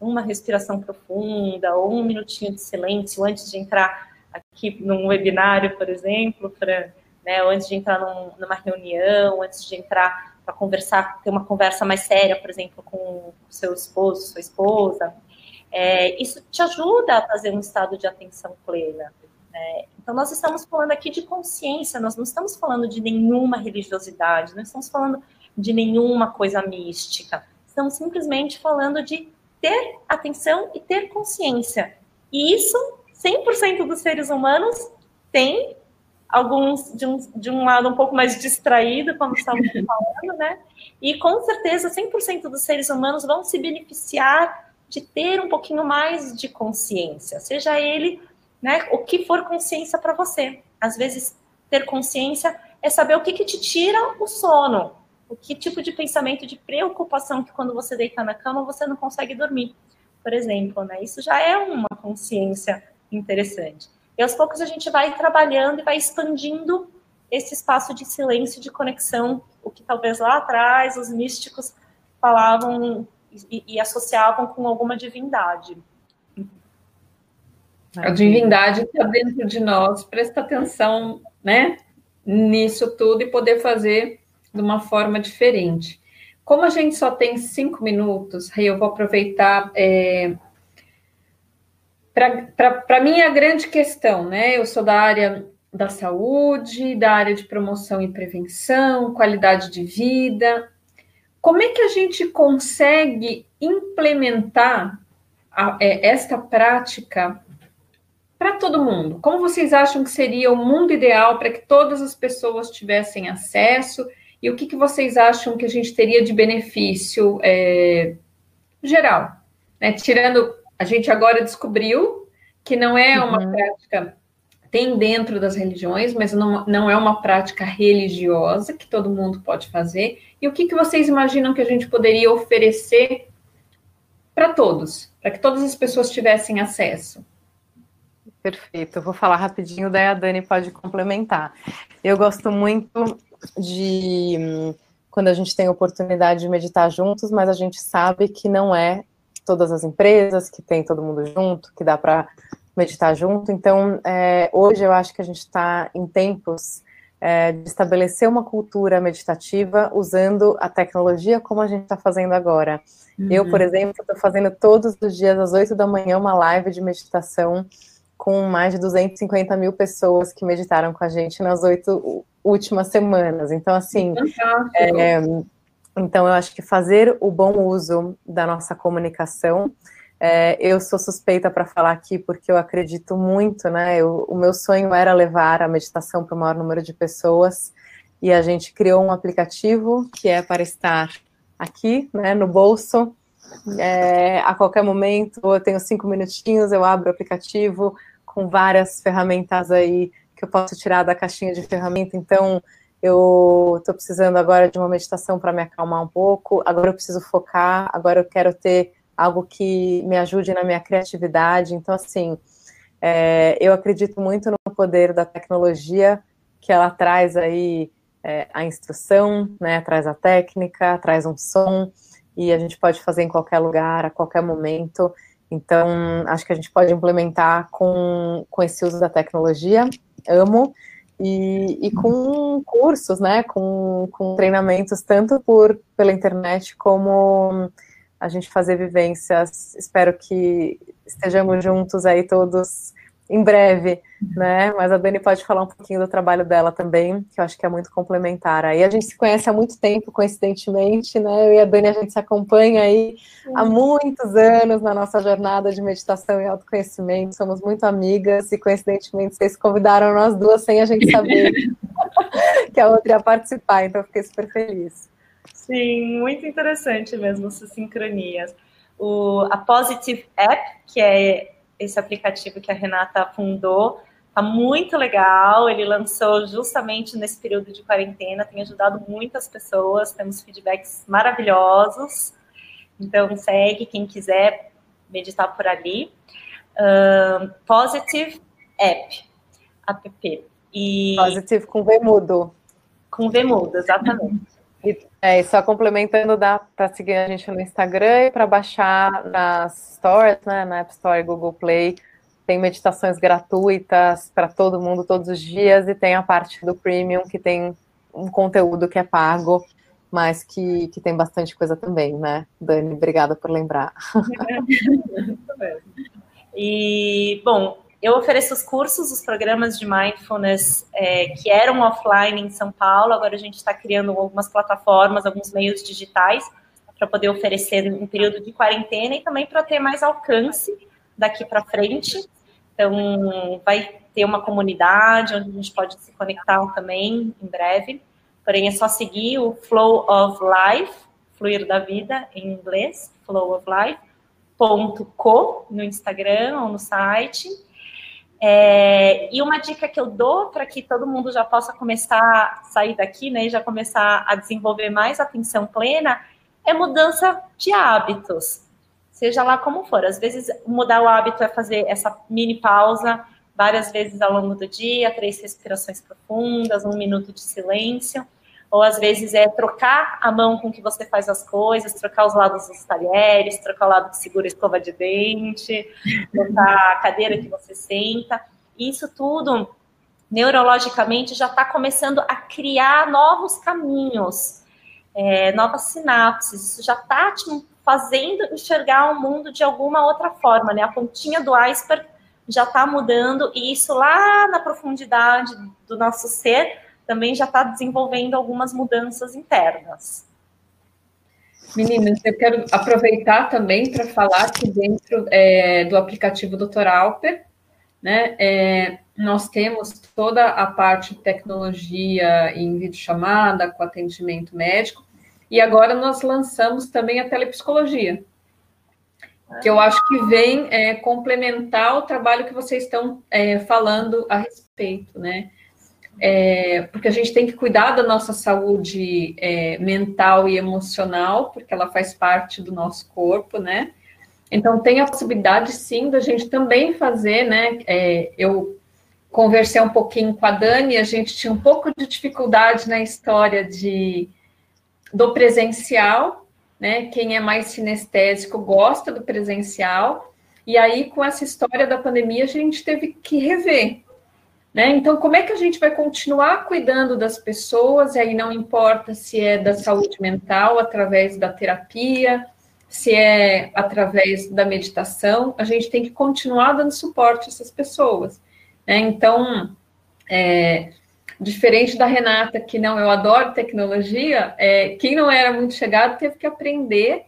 uma respiração profunda ou um minutinho de silêncio antes de entrar aqui num webinário, por exemplo, para né, antes de entrar num, numa reunião, antes de entrar para conversar, ter uma conversa mais séria, por exemplo, com o seu esposo, sua esposa. É, isso te ajuda a fazer um estado de atenção plena. Né? Então, nós estamos falando aqui de consciência, nós não estamos falando de nenhuma religiosidade, não estamos falando de nenhuma coisa mística, estamos simplesmente falando de ter atenção e ter consciência. E isso, 100% dos seres humanos tem alguns de um, de um lado um pouco mais distraído, como estamos falando, né? E com certeza 100% dos seres humanos vão se beneficiar de ter um pouquinho mais de consciência, seja ele, né, o que for consciência para você. Às vezes ter consciência é saber o que, que te tira o sono, o que tipo de pensamento, de preocupação que quando você deita na cama você não consegue dormir, por exemplo, né? Isso já é uma consciência interessante. E aos poucos a gente vai trabalhando e vai expandindo esse espaço de silêncio, de conexão, o que talvez lá atrás os místicos falavam e, e associavam com alguma divindade. A divindade está dentro de nós, presta atenção, né, nisso tudo e poder fazer de uma forma diferente. Como a gente só tem cinco minutos, eu vou aproveitar é, para mim, a grande questão, né? Eu sou da área da saúde, da área de promoção e prevenção, qualidade de vida. Como é que a gente consegue implementar a, é, esta prática para todo mundo? Como vocês acham que seria o mundo ideal para que todas as pessoas tivessem acesso? E o que, que vocês acham que a gente teria de benefício é, geral? Né? Tirando a gente agora descobriu que não é uma uhum. prática, tem dentro das religiões, mas não, não é uma prática religiosa que todo mundo pode fazer. E o que, que vocês imaginam que a gente poderia oferecer para todos, para que todas as pessoas tivessem acesso? Perfeito, eu vou falar rapidinho, daí a Dani pode complementar. Eu gosto muito de quando a gente tem oportunidade de meditar juntos, mas a gente sabe que não é todas as empresas, que tem todo mundo junto, que dá para meditar junto. Então, é, hoje eu acho que a gente está em tempos é, de estabelecer uma cultura meditativa usando a tecnologia como a gente está fazendo agora. Uhum. Eu, por exemplo, estou fazendo todos os dias às 8 da manhã uma live de meditação com mais de 250 mil pessoas que meditaram com a gente nas oito últimas semanas. Então, assim, é, então, eu acho que fazer o bom uso da nossa comunicação, é, eu sou suspeita para falar aqui porque eu acredito muito, né? Eu, o meu sonho era levar a meditação para o maior número de pessoas e a gente criou um aplicativo que é para estar aqui, né, no bolso. É, a qualquer momento, eu tenho cinco minutinhos, eu abro o aplicativo com várias ferramentas aí que eu posso tirar da caixinha de ferramenta. Então, eu estou precisando agora de uma meditação para me acalmar um pouco, agora eu preciso focar, agora eu quero ter algo que me ajude na minha criatividade. Então, assim, é, eu acredito muito no poder da tecnologia que ela traz aí é, a instrução, né, traz a técnica, traz um som, e a gente pode fazer em qualquer lugar, a qualquer momento. Então, acho que a gente pode implementar com, com esse uso da tecnologia, amo, e, e com cursos, né, com, com treinamentos, tanto por pela internet como a gente fazer vivências. Espero que estejamos juntos aí todos em breve, né? Mas a Dani pode falar um pouquinho do trabalho dela também, que eu acho que é muito complementar. Aí a gente se conhece há muito tempo, coincidentemente, né? Eu e a Dani a gente se acompanha aí há muitos anos na nossa jornada de meditação e autoconhecimento. Somos muito amigas e coincidentemente vocês convidaram nós duas sem a gente saber que a outra ia participar, então eu fiquei super feliz. Sim, muito interessante mesmo essas sincronias. O, a Positive App, que é esse aplicativo que a Renata fundou. Tá muito legal. Ele lançou justamente nesse período de quarentena, tem ajudado muitas pessoas, temos feedbacks maravilhosos. Então segue quem quiser meditar por ali. Uh, Positive App, app. E... Positive com V mudo. Com V mudo, exatamente. E, é, só complementando, dá para seguir a gente no Instagram e para baixar nas stores, né, na App Store e Google Play. Tem meditações gratuitas para todo mundo todos os dias e tem a parte do Premium que tem um conteúdo que é pago, mas que, que tem bastante coisa também, né? Dani, obrigada por lembrar. e, bom, eu ofereço os cursos, os programas de mindfulness é, que eram offline em São Paulo. Agora a gente está criando algumas plataformas, alguns meios digitais para poder oferecer em período de quarentena e também para ter mais alcance daqui para frente. Então, vai ter uma comunidade onde a gente pode se conectar também em breve. Porém, é só seguir o Flow of Life, fluir da vida em inglês, Flow of Life, ponto co no Instagram ou no site. É, e uma dica que eu dou para que todo mundo já possa começar a sair daqui, né, e já começar a desenvolver mais atenção plena, é mudança de hábitos. Seja lá como for. Às vezes, mudar o hábito é fazer essa mini pausa várias vezes ao longo do dia, três respirações profundas, um minuto de silêncio ou às vezes é trocar a mão com que você faz as coisas, trocar os lados dos talheres, trocar o lado que segura a escova de dente, trocar a cadeira que você senta. Isso tudo, neurologicamente, já está começando a criar novos caminhos, é, novas sinapses. Isso já está te fazendo enxergar o mundo de alguma outra forma, né? A pontinha do iceberg já está mudando, e isso lá na profundidade do nosso ser também já está desenvolvendo algumas mudanças internas. Meninas, eu quero aproveitar também para falar que dentro é, do aplicativo Dr. Alper, né, é, nós temos toda a parte de tecnologia em videochamada, com atendimento médico, e agora nós lançamos também a telepsicologia, que eu acho que vem é, complementar o trabalho que vocês estão é, falando a respeito, né? É, porque a gente tem que cuidar da nossa saúde é, mental e emocional, porque ela faz parte do nosso corpo, né? Então, tem a possibilidade, sim, da gente também fazer, né? É, eu conversei um pouquinho com a Dani, a gente tinha um pouco de dificuldade na história de, do presencial, né? Quem é mais sinestésico gosta do presencial, e aí, com essa história da pandemia, a gente teve que rever, né? Então, como é que a gente vai continuar cuidando das pessoas? E aí não importa se é da saúde mental, através da terapia, se é através da meditação, a gente tem que continuar dando suporte a essas pessoas. Né? Então, é, diferente da Renata, que não, eu adoro tecnologia, é, quem não era muito chegado teve que aprender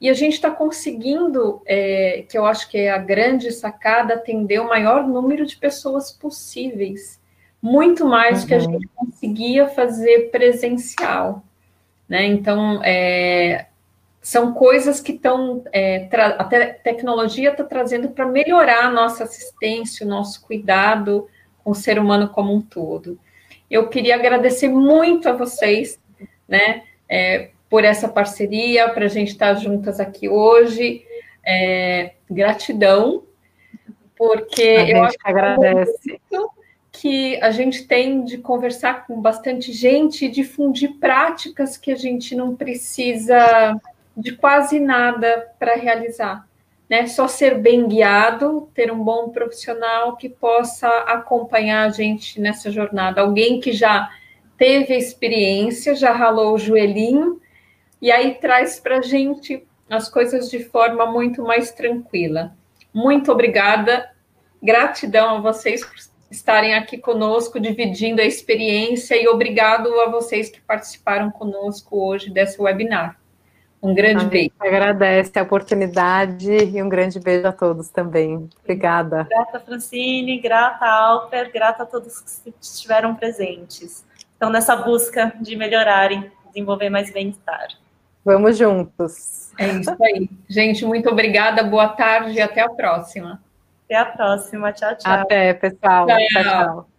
e a gente está conseguindo, é, que eu acho que é a grande sacada, atender o maior número de pessoas possíveis, muito mais uhum. do que a uhum. gente conseguia fazer presencial. Né? Então, é, são coisas que estão, é, a te tecnologia está trazendo para melhorar a nossa assistência, o nosso cuidado com o ser humano como um todo. Eu queria agradecer muito a vocês, né? É, por essa parceria, para a gente estar juntas aqui hoje. É, gratidão, porque eu acho que agradece. que a gente tem de conversar com bastante gente e difundir práticas que a gente não precisa de quase nada para realizar. Né? Só ser bem guiado, ter um bom profissional que possa acompanhar a gente nessa jornada. Alguém que já teve experiência, já ralou o joelhinho, e aí traz para a gente as coisas de forma muito mais tranquila. Muito obrigada, gratidão a vocês por estarem aqui conosco, dividindo a experiência, e obrigado a vocês que participaram conosco hoje dessa webinar. Um grande beijo. Agradece a oportunidade e um grande beijo a todos também. Obrigada. Grata, Francine, grata, Alper, grata a todos que estiveram presentes. Então, nessa busca de melhorarem, desenvolver mais bem-estar. Vamos juntos. É isso aí. Gente, muito obrigada, boa tarde e até a próxima. Até a próxima. Tchau, tchau. Até, pessoal. tchau. tchau.